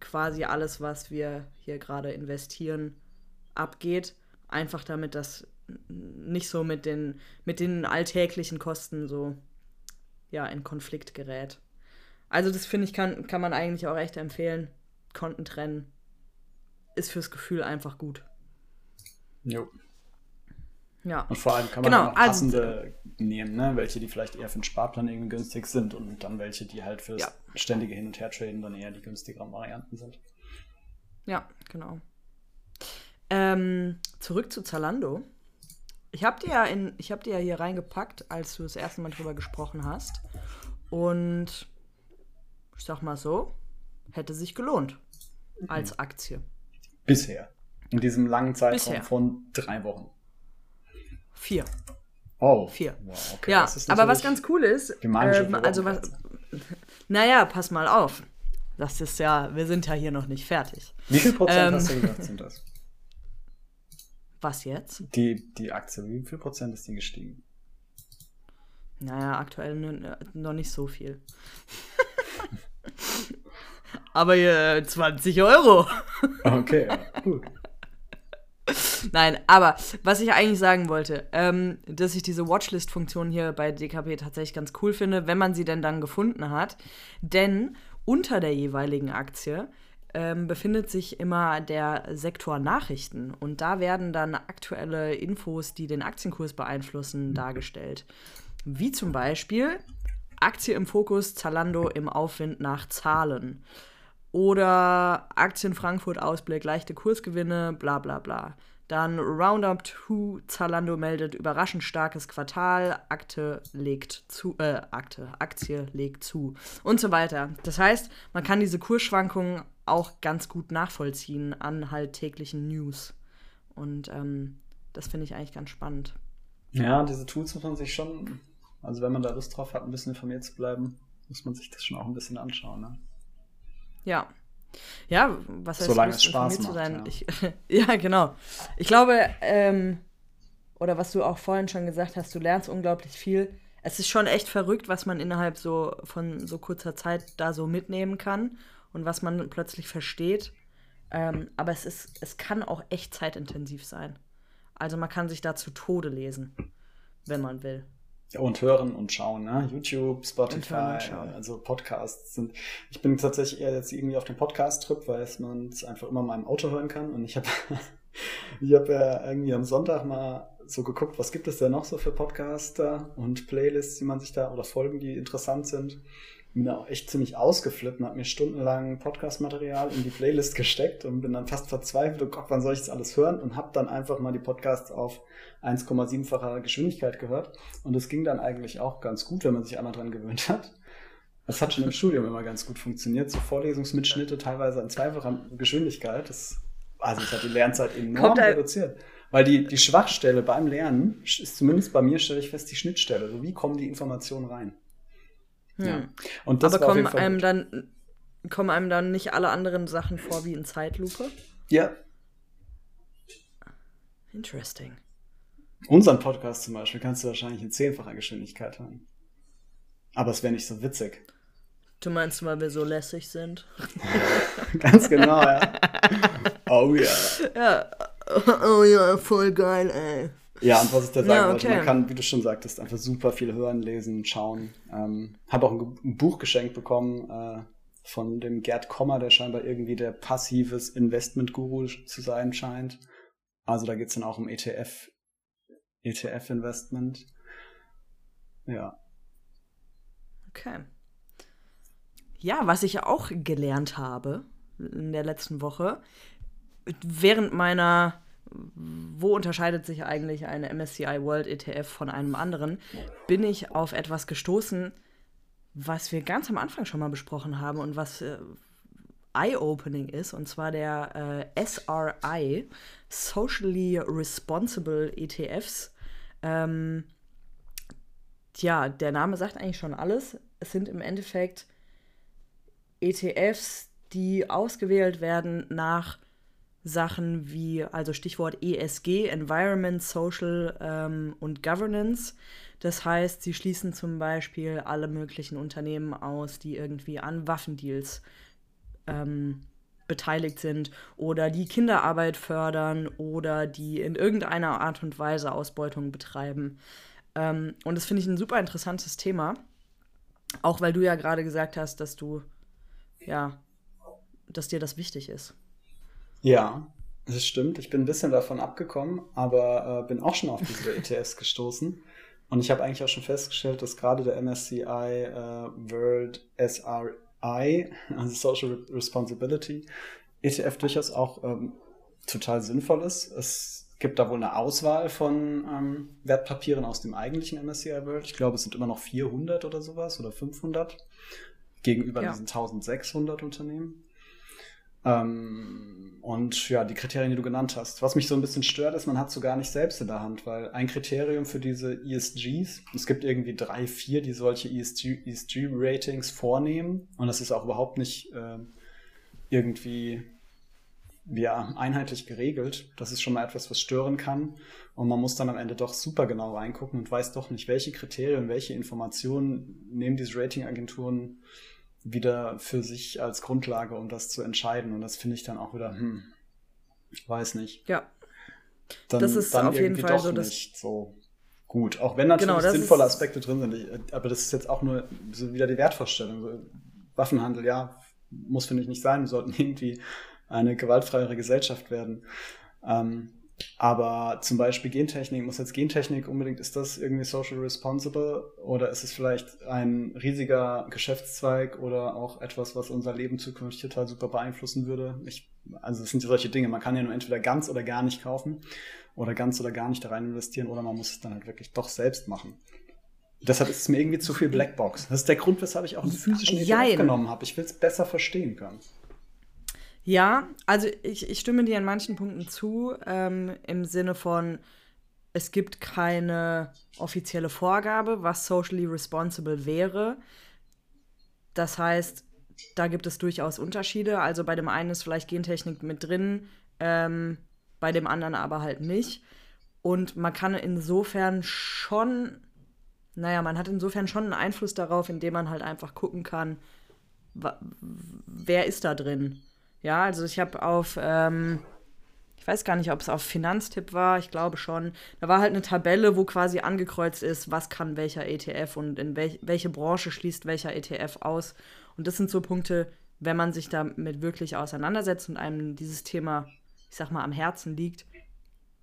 quasi alles, was wir hier gerade investieren, abgeht. Einfach damit das nicht so mit den, mit den alltäglichen Kosten so ja, in Konflikt gerät. Also das finde ich, kann, kann man eigentlich auch echt empfehlen. Konten trennen. Ist fürs Gefühl einfach gut. Jo. Ja. Und vor allem kann man genau, auch also passende also, nehmen, ne? welche die vielleicht eher für den Sparplan irgendwie günstig sind und dann welche, die halt fürs ja. ständige Hin- und Hertraden dann eher die günstigeren Varianten sind. Ja, genau. Ähm, zurück zu Zalando. Ich habe dir ja in, ich habe dir ja hier reingepackt, als du das erste Mal drüber gesprochen hast. Und ich sag mal so, hätte sich gelohnt als mhm. Aktie. Bisher. In diesem langen Zeitraum Bisher. von drei Wochen. Vier. Oh. Vier. Wow, okay. Ja, aber was ganz cool ist, ähm, also was, naja, pass mal auf. Das ist ja, wir sind ja hier noch nicht fertig. Wie viel Prozent ähm, hast du gesagt, sind das? Was jetzt? Die, die Aktie, wie viel Prozent ist die gestiegen? Naja, aktuell noch nicht so viel. aber äh, 20 Euro. okay, ja, gut. Nein, aber was ich eigentlich sagen wollte, ähm, dass ich diese Watchlist-Funktion hier bei DKP tatsächlich ganz cool finde, wenn man sie denn dann gefunden hat. Denn unter der jeweiligen Aktie ähm, befindet sich immer der Sektor Nachrichten und da werden dann aktuelle Infos, die den Aktienkurs beeinflussen, dargestellt. Wie zum Beispiel Aktie im Fokus, Zalando im Aufwind nach Zahlen. Oder Aktien Frankfurt Ausblick, leichte Kursgewinne, bla bla bla. Dann Roundup 2, Zalando meldet überraschend starkes Quartal, Akte legt zu, äh, Akte, Aktie legt zu und so weiter. Das heißt, man kann diese Kursschwankungen auch ganz gut nachvollziehen an halt täglichen News. Und ähm, das finde ich eigentlich ganz spannend. Ja, diese Tools muss man sich schon, also wenn man da Lust drauf hat, ein bisschen informiert zu bleiben, muss man sich das schon auch ein bisschen anschauen. Ne? Ja. Ja, was heißt Solange es Spaß informiert zu macht, sein? Ich, ja, genau. Ich glaube, ähm, oder was du auch vorhin schon gesagt hast, du lernst unglaublich viel. Es ist schon echt verrückt, was man innerhalb so von so kurzer Zeit da so mitnehmen kann und was man plötzlich versteht. Ähm, aber es ist, es kann auch echt zeitintensiv sein. Also man kann sich da zu Tode lesen, wenn man will. Ja, und hören und schauen, ne? YouTube, Spotify, und schauen. also Podcasts sind. Ich bin tatsächlich eher jetzt irgendwie auf dem Podcast-Trip, weil es man es einfach immer mal im Auto hören kann. Und ich habe ich habe ja irgendwie am Sonntag mal so geguckt, was gibt es denn noch so für Podcaster und Playlists, die man sich da oder Folgen, die interessant sind. Bin da auch echt ziemlich ausgeflippt und habe mir stundenlang Podcast-Material in die Playlist gesteckt und bin dann fast verzweifelt, oh Gott, wann soll ich das alles hören? Und habe dann einfach mal die Podcasts auf 1,7-facher Geschwindigkeit gehört. Und es ging dann eigentlich auch ganz gut, wenn man sich einmal dran gewöhnt hat. Das hat schon im Studium immer ganz gut funktioniert. So Vorlesungsmitschnitte teilweise an zweifacher Geschwindigkeit. Das, also es hat die Lernzeit enorm reduziert. Weil die, die Schwachstelle beim Lernen ist zumindest bei mir, stelle ich fest, die Schnittstelle. So wie kommen die Informationen rein? Ja. Und das Hm. Aber kommen einem gut. dann kommen einem dann nicht alle anderen Sachen vor wie in Zeitlupe? Ja, Interesting. unseren Podcast zum Beispiel kannst du wahrscheinlich in zehnfacher Geschwindigkeit hören. Aber es wäre nicht so witzig. Du meinst, weil wir so lässig sind? Ganz genau, ja. Oh ja. Ja. Oh ja, voll geil, ey. Ja, und was ich da sagen Ja, wollte, okay. man kann, wie du schon sagtest, einfach super viel hören, lesen, schauen. Ähm, habe auch ein, ein Buch geschenkt bekommen äh, von dem Gerd Kommer, der scheinbar irgendwie der passives Investment-Guru zu sein scheint. Also da geht's dann auch um ETF, ETF-Investment. Ja. Okay. Ja, was ich auch gelernt habe in der letzten Woche, während meiner, wo unterscheidet sich eigentlich eine MSCI World ETF von einem anderen, bin ich auf etwas gestoßen, was wir ganz am Anfang schon mal besprochen haben und was äh, eye-opening ist, und zwar der äh, SRI, Socially Responsible ETFs. Ähm, Tja, der Name sagt eigentlich schon alles. Es sind im Endeffekt ETFs, die ausgewählt werden nach Sachen wie, also Stichwort ESG, Environment, Social ähm, und Governance. Das heißt, sie schließen zum Beispiel alle möglichen Unternehmen aus, die irgendwie an Waffendeals ähm, beteiligt sind oder die Kinderarbeit fördern oder die in irgendeiner Art und Weise Ausbeutung betreiben. Ähm, und das finde ich ein super interessantes Thema. Auch weil du ja gerade gesagt hast, dass du, ja, dass dir das wichtig ist. Ja, das stimmt. Ich bin ein bisschen davon abgekommen, aber äh, bin auch schon auf diese ETFs gestoßen. Und ich habe eigentlich auch schon festgestellt, dass gerade der MSCI äh, World SRI, also Social Responsibility, ETF durchaus auch ähm, total sinnvoll ist. Es gibt da wohl eine Auswahl von ähm, Wertpapieren aus dem eigentlichen MSCI World. Ich glaube, es sind immer noch 400 oder sowas oder 500 gegenüber Ja. diesen 1600 Unternehmen. Ähm, und ja, die Kriterien, die du genannt hast. Was mich so ein bisschen stört, ist, man hat so gar nicht selbst in der Hand, weil ein Kriterium für diese ESGs, es gibt irgendwie drei, vier, die solche E ESG, ESG-Ratings vornehmen. Und das ist auch überhaupt nicht äh, irgendwie ja, einheitlich geregelt. Das ist schon mal etwas, was stören kann. Und man muss dann am Ende doch super genau reingucken und weiß doch nicht, welche Kriterien, welche Informationen nehmen diese Ratingagenturen wieder für sich als Grundlage, um das zu entscheiden. Und das finde ich dann auch wieder, hm, weiß nicht. Ja, Dann, Das ist dann auf jeden Fall doch so das- nicht so gut. Auch wenn natürlich Genau, sinnvolle Aspekte drin sind. Aber das ist jetzt auch nur so wieder die Wertvorstellung. Waffenhandel, ja, muss finde ich nicht sein. Wir sollten irgendwie eine gewaltfreiere Gesellschaft werden. Ähm, aber zum Beispiel Gentechnik, muss jetzt Gentechnik unbedingt, ist das irgendwie social responsible oder ist es vielleicht ein riesiger Geschäftszweig oder auch etwas, was unser Leben zukünftig total super beeinflussen würde? Ich, also es sind ja solche Dinge, man kann ja nur entweder ganz oder gar nicht kaufen oder ganz oder gar nicht da rein investieren oder man muss es dann halt wirklich doch selbst machen. Deshalb ist es mir irgendwie zu viel Blackbox. Das ist der Grund, weshalb ich auch einen physischen Jein. genommen habe. Ich will es besser verstehen können. Ja, also ich, ich stimme dir an manchen Punkten zu, ähm, im Sinne von, es gibt keine offizielle Vorgabe, was socially responsible wäre. Das heißt, da gibt es durchaus Unterschiede. Also bei dem einen ist vielleicht Gentechnik mit drin, ähm, bei dem anderen aber halt nicht. Und man kann insofern schon, naja, man hat insofern schon einen Einfluss darauf, indem man halt einfach gucken kann, wer ist da drin. Ja, also ich habe auf, ähm, ich weiß gar nicht, ob es auf Finanztipp war, ich glaube schon. Da war halt eine Tabelle, wo quasi angekreuzt ist, was kann welcher ETF und in welch, welche Branche schließt welcher ETF aus. Und das sind so Punkte, wenn man sich damit wirklich auseinandersetzt und einem dieses Thema, ich sag mal, am Herzen liegt,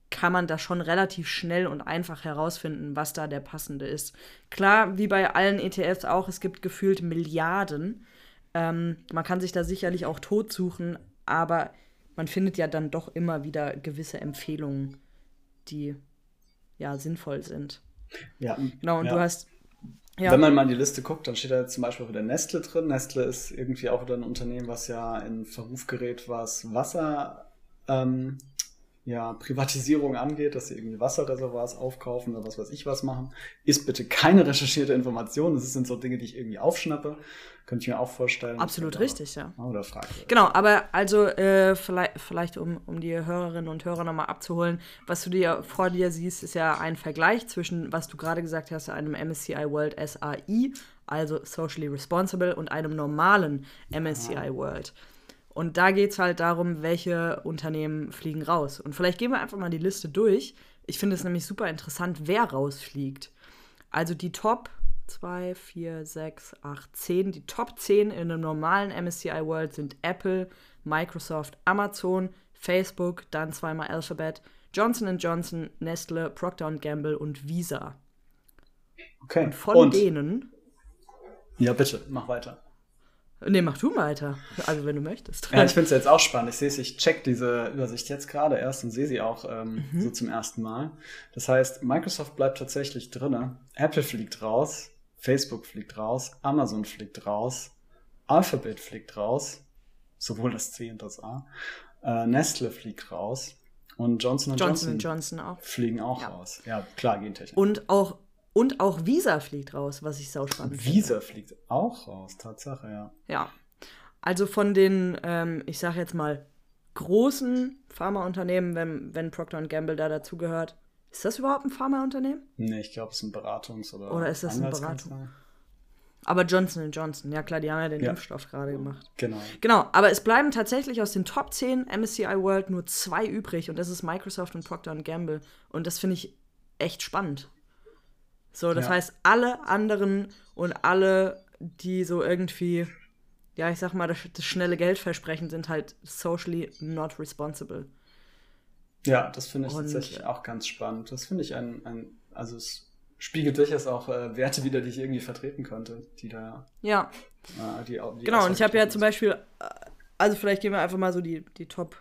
kann man da schon relativ schnell und einfach herausfinden, was da der passende ist. Klar, wie bei allen ETFs auch, es gibt gefühlt Milliarden. Ähm, man kann sich da sicherlich auch tot suchen, aber man findet ja dann doch immer wieder gewisse Empfehlungen, die ja sinnvoll sind. Ja. Genau, und ja. du hast. Ja. Wenn man mal in die Liste guckt, dann steht da zum Beispiel wieder Nestle drin. Nestle ist irgendwie auch wieder ein Unternehmen, was ja in Verruf gerät, was Wasser ähm, ja, Privatisierung angeht, dass sie irgendwie Wasserreservoirs aufkaufen oder was weiß ich was machen, ist bitte keine recherchierte Information. Das sind so Dinge, die ich irgendwie aufschnappe. Könnte ich mir auch vorstellen. Absolut richtig, ja. Oder fragwürdig. Genau, aber also äh, vielleicht, vielleicht um, um die Hörerinnen und Hörer nochmal abzuholen, was du dir vor dir siehst, ist ja ein Vergleich zwischen, was du gerade gesagt hast, einem MSCI World SAI, also Socially Responsible, und einem normalen MSCI ah. World. Und da geht es halt darum, welche Unternehmen fliegen raus. Und vielleicht gehen wir einfach mal die Liste durch. Ich finde es nämlich super interessant, wer rausfliegt. Also die Top 2, 4, 6, 8, 10. Die Top 10 in einem normalen MSCI World sind Apple, Microsoft, Amazon, Facebook, dann zweimal Alphabet, Johnson Johnson, Nestle, Procter Gamble und Visa. Okay. Und von und? denen. Ja, bitte, mach weiter. Nee, mach du weiter. Also, wenn du möchtest. Ja, ich finde es jetzt auch spannend. Ich sehe es, ich check diese Übersicht jetzt gerade erst und sehe sie auch ähm, mhm. so zum ersten Mal. Das heißt, Microsoft bleibt tatsächlich drin. Apple fliegt raus. Facebook fliegt raus. Amazon fliegt raus. Alphabet fliegt raus. Sowohl das C und das A. Äh, Nestle fliegt raus. Und Johnson Johnson, Johnson, Johnson auch. fliegen auch ja. raus. Ja, klar, Gentechnik. Und auch und auch Visa fliegt raus, was ich sau spannend finde. Visa fliegt auch raus, Tatsache, ja. Ja. Also von den, ähm, ich sag jetzt mal, großen Pharmaunternehmen, wenn, wenn Procter Gamble da dazugehört. Ist das überhaupt ein Pharmaunternehmen? Nee, ich glaube, es ist ein Beratungs- oder Oder ist das eine Beratung? Aber Johnson Johnson, ja klar, die haben ja den ja. Impfstoff gerade gemacht. Genau. Genau, aber es bleiben tatsächlich aus den Top 10 MSCI World nur zwei übrig und das ist Microsoft und Procter Gamble. Und das finde ich echt spannend. So, das ja. heißt, alle anderen und alle, die so irgendwie, ja, ich sag mal, das, das, schnelle Geld versprechen, sind halt socially not responsible. Ja, das finde ich und, tatsächlich auch ganz spannend. Das finde ich ein, ein, also es spiegelt durchaus auch äh, Werte wieder, die ich irgendwie vertreten konnte, die da. Ja. Äh, die, die genau, und ich habe ja zum Beispiel, äh, also vielleicht gehen wir einfach mal so die, die Top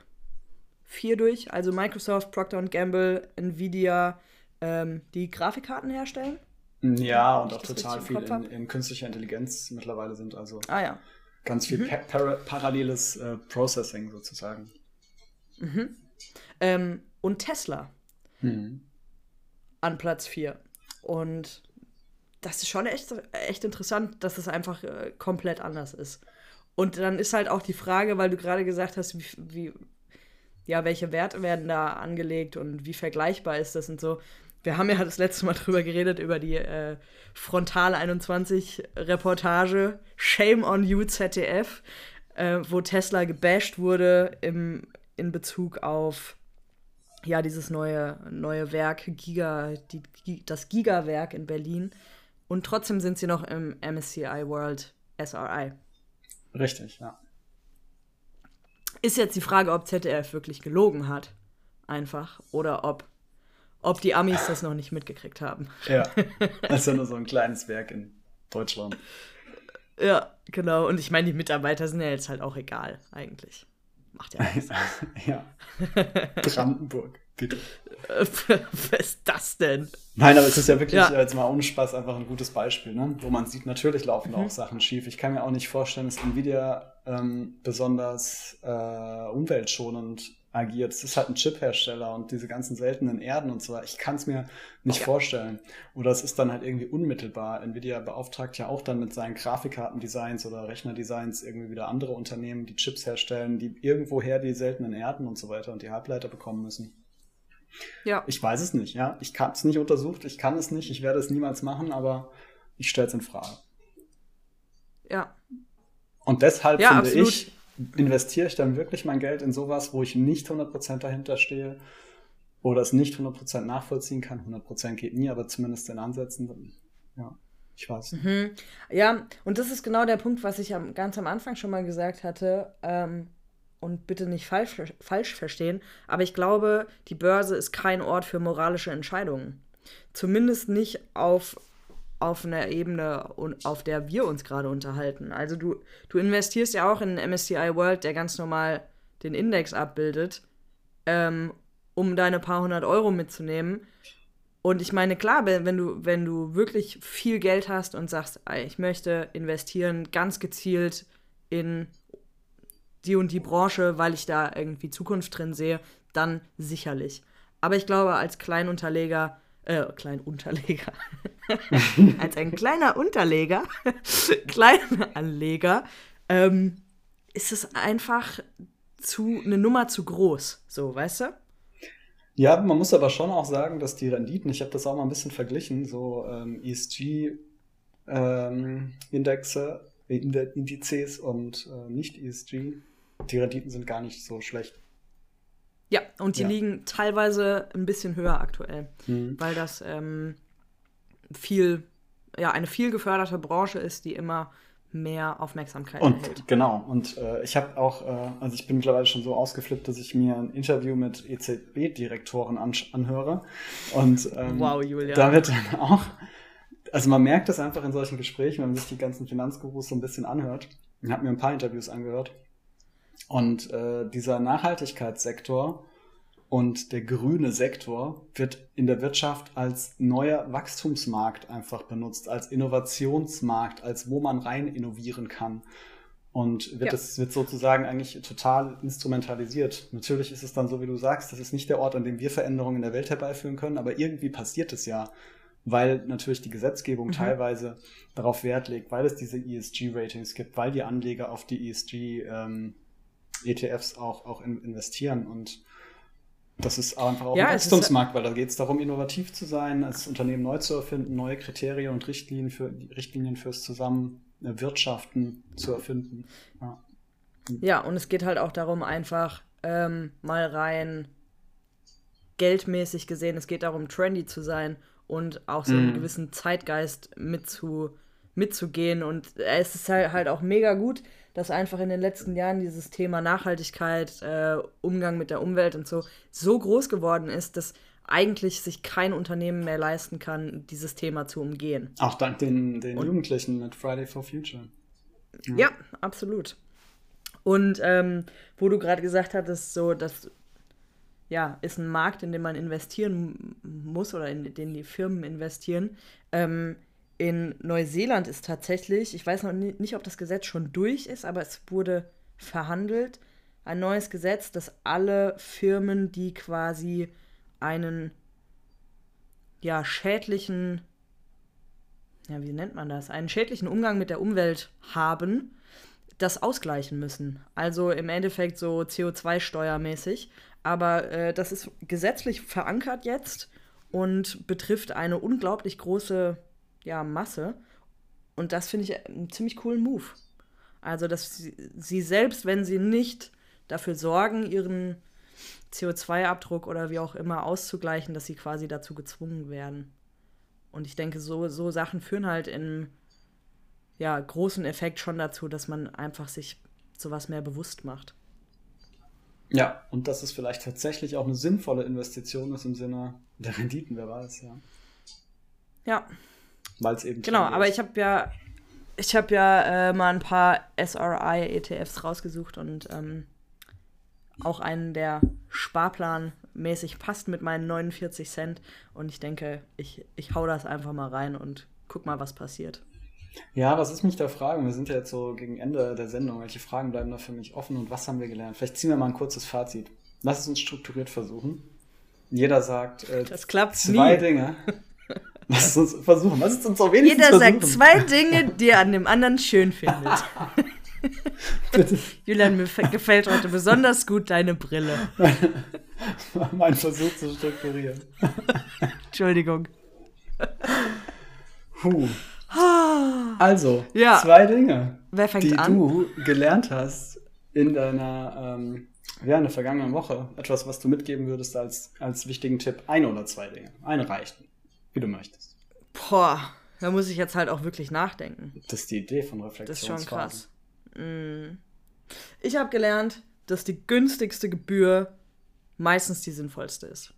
4 durch. Also Microsoft, Procter Gamble, Nvidia, ähm, die Grafikkarten herstellen. Ja, und auch total viel in, in, künstlicher Intelligenz mittlerweile sind. Also ah, ja. ganz viel mhm. par paralleles äh, Processing sozusagen. Mhm. Ähm, und Tesla mhm. an Platz 4. Und das ist schon echt, echt interessant, dass es einfach äh, komplett anders ist. Und dann ist halt auch die Frage, weil du gerade gesagt hast, wie, wie, ja, welche Werte werden da angelegt und wie vergleichbar ist das und so wir haben ja das letzte Mal drüber geredet, über die äh, Frontal 21 Reportage Shame on You ZDF, äh, wo Tesla gebasht wurde im, in Bezug auf ja, dieses neue, neue Werk, Giga, die, das Giga-Werk in Berlin. Und trotzdem sind sie noch im MSCI World SRI. Richtig, ja. Ist jetzt die Frage, ob ZDF wirklich gelogen hat. Einfach. Oder ob ob die Amis das noch nicht mitgekriegt haben. Ja, das ist ja nur so ein kleines Werk in Deutschland. Ja, genau. Und ich meine, die Mitarbeiter sind ja jetzt halt auch egal, eigentlich. Macht ja nichts. ja. Brandenburg, bitte. Was ist das denn? Nein, aber es ist ja wirklich ja. jetzt mal ohne Spaß einfach ein gutes Beispiel, ne? wo man sieht, natürlich laufen da auch Sachen schief. Ich kann mir auch nicht vorstellen, dass Nvidia ähm, besonders äh, umweltschonend agiert. Es ist halt ein Chip-Hersteller und diese ganzen seltenen Erden und so weiter. Ich kann es mir nicht ja. vorstellen. Oder es ist dann halt irgendwie unmittelbar. Nvidia beauftragt ja auch dann mit seinen Grafikkartendesigns oder Rechnerdesigns irgendwie wieder andere Unternehmen, die Chips herstellen, die irgendwoher die seltenen Erden und so weiter und die Halbleiter bekommen müssen. Ja. Ich weiß es nicht, ja. Ich habe es nicht untersucht, ich kann es nicht, ich werde es niemals machen, aber ich stelle es in Frage. Und deshalb ja, finde absolut. ich, investiere ich dann wirklich mein Geld in sowas, wo ich nicht 100% dahinter stehe oder es nicht 100% nachvollziehen kann. 100% geht nie, aber zumindest in Ansätzen. Ja, ich weiß. Mhm. Ja, und das ist genau der Punkt, was ich am, ganz am Anfang schon mal gesagt hatte. Ähm, und bitte nicht falsch, falsch verstehen, aber ich glaube, die Börse ist kein Ort für moralische Entscheidungen. Zumindest nicht auf auf einer Ebene, auf der wir uns gerade unterhalten. Also du, du investierst ja auch in MSCI World, der ganz normal den Index abbildet, ähm, um deine paar hundert Euro mitzunehmen. Und ich meine, klar, wenn du, wenn du wirklich viel Geld hast und sagst, ich möchte investieren ganz gezielt in die und die Branche, weil ich da irgendwie Zukunft drin sehe, dann sicherlich. Aber ich glaube, als Kleinunterleger äh, Kleinunterleger, als ein kleiner Unterleger, kleiner Anleger, ähm, ist es einfach zu eine Nummer zu groß, so, weißt du? Ja, man muss aber schon auch sagen, dass die Renditen, ich habe das auch mal ein bisschen verglichen, so ähm, ESG-Indexe, ähm, Indizes und äh, nicht ESG, die Renditen sind gar nicht so schlecht. Ja, und die ja. liegen teilweise ein bisschen höher aktuell, mhm. weil das ähm, viel, ja, eine viel geförderte Branche ist, die immer mehr Aufmerksamkeit und, erhält. Genau, und äh, ich habe auch, äh, also ich bin mittlerweile schon so ausgeflippt, dass ich mir ein Interview mit EZB-Direktoren an, anhöre. Und ähm, wow, Julia. da wird dann auch, also man merkt das einfach in solchen Gesprächen, wenn man sich die ganzen Finanzgurus so ein bisschen anhört. Ich habe mir ein paar Interviews angehört und äh, dieser Nachhaltigkeitssektor und der grüne Sektor wird in der Wirtschaft als neuer Wachstumsmarkt einfach benutzt, als Innovationsmarkt, als wo man rein innovieren kann. Und wird ja. wird sozusagen eigentlich total instrumentalisiert. Natürlich ist es dann so, wie du sagst, das ist nicht der Ort, an dem wir Veränderungen in der Welt herbeiführen können, aber irgendwie passiert es ja, weil natürlich die Gesetzgebung mhm. teilweise darauf Wert legt, weil es diese ESG-Ratings gibt, weil die Anleger auf die ESG ähm, ETFs auch, auch in, investieren. Und das ist einfach auch ja, ein Wachstumsmarkt, weil da geht es darum, innovativ zu sein, als Unternehmen neu zu erfinden, neue Kriterien und Richtlinien, für, Richtlinien fürs Zusammenwirtschaften zu erfinden. Ja. ja, und es geht halt auch darum, einfach ähm, mal rein geldmäßig gesehen, es geht darum, trendy zu sein und auch so einen mm. gewissen Zeitgeist mitzu, mitzugehen. Und es ist halt, halt auch mega gut, dass einfach in den letzten Jahren dieses Thema Nachhaltigkeit, äh, Umgang mit der Umwelt und so so groß geworden ist, dass eigentlich sich kein Unternehmen mehr leisten kann, dieses Thema zu umgehen. Auch dank den, den Jugendlichen mit Friday for Future. Ja, ja absolut. Und ähm, wo du gerade gesagt hattest, so, dass ja, ist ein Markt, in den man investieren muss oder in den die Firmen investieren. Ähm, in Neuseeland ist tatsächlich, ich weiß noch nicht, ob das Gesetz schon durch ist, aber es wurde verhandelt, ein neues Gesetz, dass alle Firmen, die quasi einen ja, schädlichen, ja, wie nennt man das, einen schädlichen Umgang mit der Umwelt haben, das ausgleichen müssen. Also im Endeffekt so CO2-steuermäßig. Aber äh, das ist gesetzlich verankert jetzt und betrifft eine unglaublich große ja, Masse. Und das finde ich einen ziemlich coolen Move. Also, dass sie, sie selbst, wenn sie nicht dafür sorgen, ihren CO2-Abdruck oder wie auch immer auszugleichen, dass sie quasi dazu gezwungen werden. Und ich denke, so, so Sachen führen halt in ja, großen Effekt schon dazu, dass man einfach sich sowas mehr bewusst macht. Ja, und dass es vielleicht tatsächlich auch eine sinnvolle Investition ist im Sinne der Renditen, wer weiß, ja. Ja, weil es eben. Genau, aber ich habe ja, ich habe ja äh, mal ein paar SRI-ETFs rausgesucht und ähm, auch einen, der sparplanmäßig passt mit meinen 49 Cent. Und ich denke, ich, ich hau das einfach mal rein und guck mal, was passiert. Ja, was ist mich da fragen? Wir sind ja jetzt so gegen Ende der Sendung. Welche Fragen bleiben da für mich offen und was haben wir gelernt? Vielleicht ziehen wir mal ein kurzes Fazit. Lass es uns strukturiert versuchen. Jeder sagt äh, das klappt zwei nie. Dinge. Lass es uns versuchen. Lass es uns auch wenigstens Jeder versuchen. sagt zwei Dinge, die er an dem anderen schön findet. Bitte. Julian, mir gefällt heute besonders gut deine Brille. mein Versuch zu strukturieren. Entschuldigung. Puh. Also, Ja. zwei Dinge, Wer fängt die an? du gelernt hast in deiner, ähm, ja, in der vergangenen Woche. Etwas, was du mitgeben würdest als, als wichtigen Tipp. Eine oder zwei Dinge. Eine reicht, wie du möchtest. Boah, da muss ich jetzt halt auch wirklich nachdenken. Das ist die Idee von Das ist Reflexion. schon krass. Mm. Ich habe gelernt, dass die günstigste Gebühr meistens die sinnvollste ist.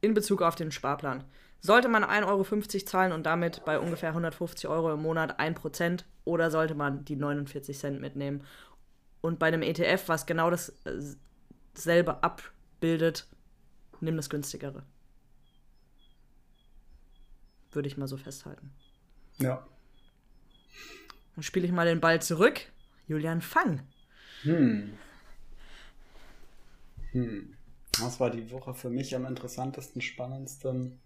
In Bezug auf den Sparplan. Sollte man 1,50 Euro zahlen und damit bei ungefähr 150 Euro im Monat 1% oder sollte man die 49 Cent mitnehmen? Und bei einem ETF, was genau dasselbe abbildet, nimm das günstigere. Würde ich mal so festhalten. Ja. Dann spiele ich mal den Ball zurück. Julian, fang. Hm. Hm. Was war die Woche für mich am interessantesten, spannendsten?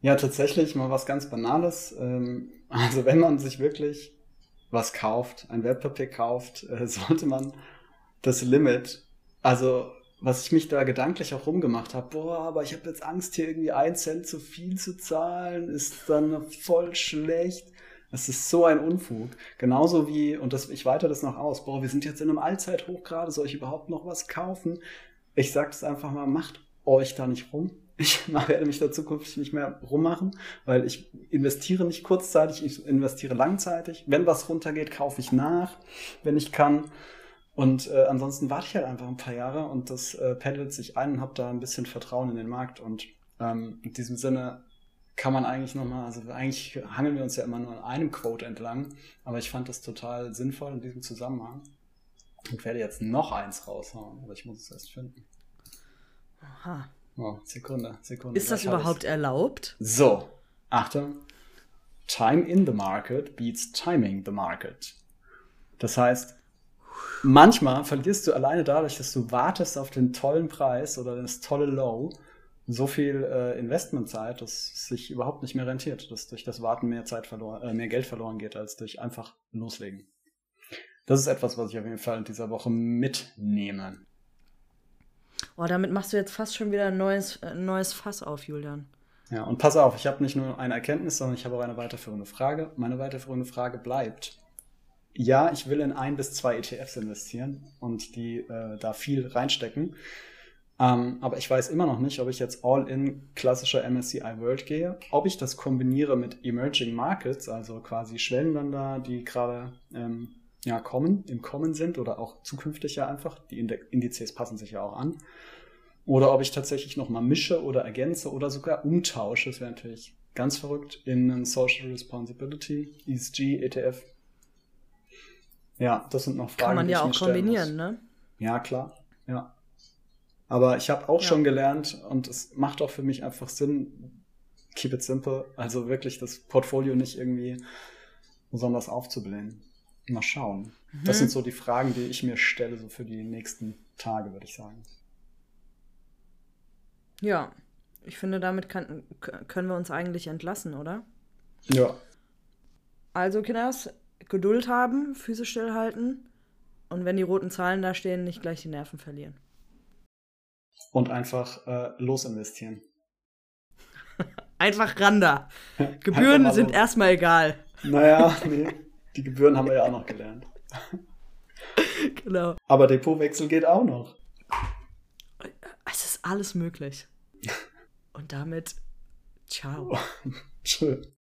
Ja, tatsächlich mal was ganz Banales. Ähm, Also wenn man sich wirklich was kauft, ein Wertpapier kauft, äh, sollte man das Limit, also was ich mich da gedanklich auch rumgemacht habe, boah, aber ich habe jetzt Angst, hier irgendwie ein Cent zu viel zu zahlen, ist dann voll schlecht. Das ist so ein Unfug. Genauso wie, und das, ich weite das noch aus, boah, wir sind jetzt in einem Allzeithoch gerade, soll ich überhaupt noch was kaufen? Ich sage es einfach mal, macht euch da nicht rum. Ich werde mich da zukünftig nicht mehr rummachen, weil ich investiere nicht kurzzeitig, ich investiere langzeitig. Wenn was runtergeht, kaufe ich nach, wenn ich kann. Und äh, ansonsten warte ich halt einfach ein paar Jahre und das äh, pendelt sich ein und habe da ein bisschen Vertrauen in den Markt. Und ähm, in diesem Sinne kann man eigentlich nochmal, also eigentlich hangeln wir uns ja immer nur an einem Quote entlang, aber ich fand das total sinnvoll in diesem Zusammenhang und werde jetzt noch eins raushauen, aber ich muss es erst finden. Aha. Oh, Sekunde, Sekunde. Ist das überhaupt erlaubt? So, Achtung. Time in the market beats timing the market. Das heißt, manchmal verlierst du alleine dadurch, dass du wartest auf den tollen Preis oder das tolle Low, so viel äh, Investmentzeit, dass es sich überhaupt nicht mehr rentiert, dass durch das Warten mehr Zeit verloren, äh, mehr Geld verloren geht, als durch einfach loslegen. Das ist etwas, was ich auf jeden Fall in dieser Woche mitnehme. Oh, damit machst du jetzt fast schon wieder ein neues, äh, neues Fass auf, Julian. Ja, und pass auf, ich habe nicht nur eine Erkenntnis, sondern ich habe auch eine weiterführende Frage. Meine weiterführende Frage bleibt. Ja, ich will in ein bis zwei ETFs investieren und die äh, da viel reinstecken. Ähm, aber ich weiß immer noch nicht, ob ich jetzt all in klassischer MSCI World gehe, ob ich das kombiniere mit Emerging Markets, also quasi Schwellenländer, die gerade ähm, ja, kommen, im Kommen sind oder auch zukünftig ja einfach. Die Indizes passen sich ja auch an. Oder ob ich tatsächlich nochmal mische oder ergänze oder sogar umtausche. Das wäre natürlich ganz verrückt in einen Social Responsibility, ESG, ETF. Ja, das sind noch Fragen. Kann man ja auch kombinieren, ne? Ja, klar. Ja. Aber ich habe auch Ja. schon gelernt und es macht auch für mich einfach Sinn, keep it simple, also wirklich das Portfolio nicht irgendwie besonders aufzublähen. Mal schauen. Das Mhm. sind so die Fragen, die ich mir stelle, so für die nächsten Tage, würde ich sagen. Ja. Ich finde, damit kann, können wir uns eigentlich entlassen, oder? Ja. Also, Kinders, Geduld haben, Füße stillhalten und wenn die roten Zahlen da stehen, nicht gleich die Nerven verlieren. Und einfach äh, losinvestieren. Einfach ran da. Einfach Gebühren mal sind los. erstmal egal. Naja, nee. Die Gebühren haben wir ja auch noch gelernt. Genau. Aber Depotwechsel geht auch noch. Es ist alles möglich. Und damit, ciao. Tschö.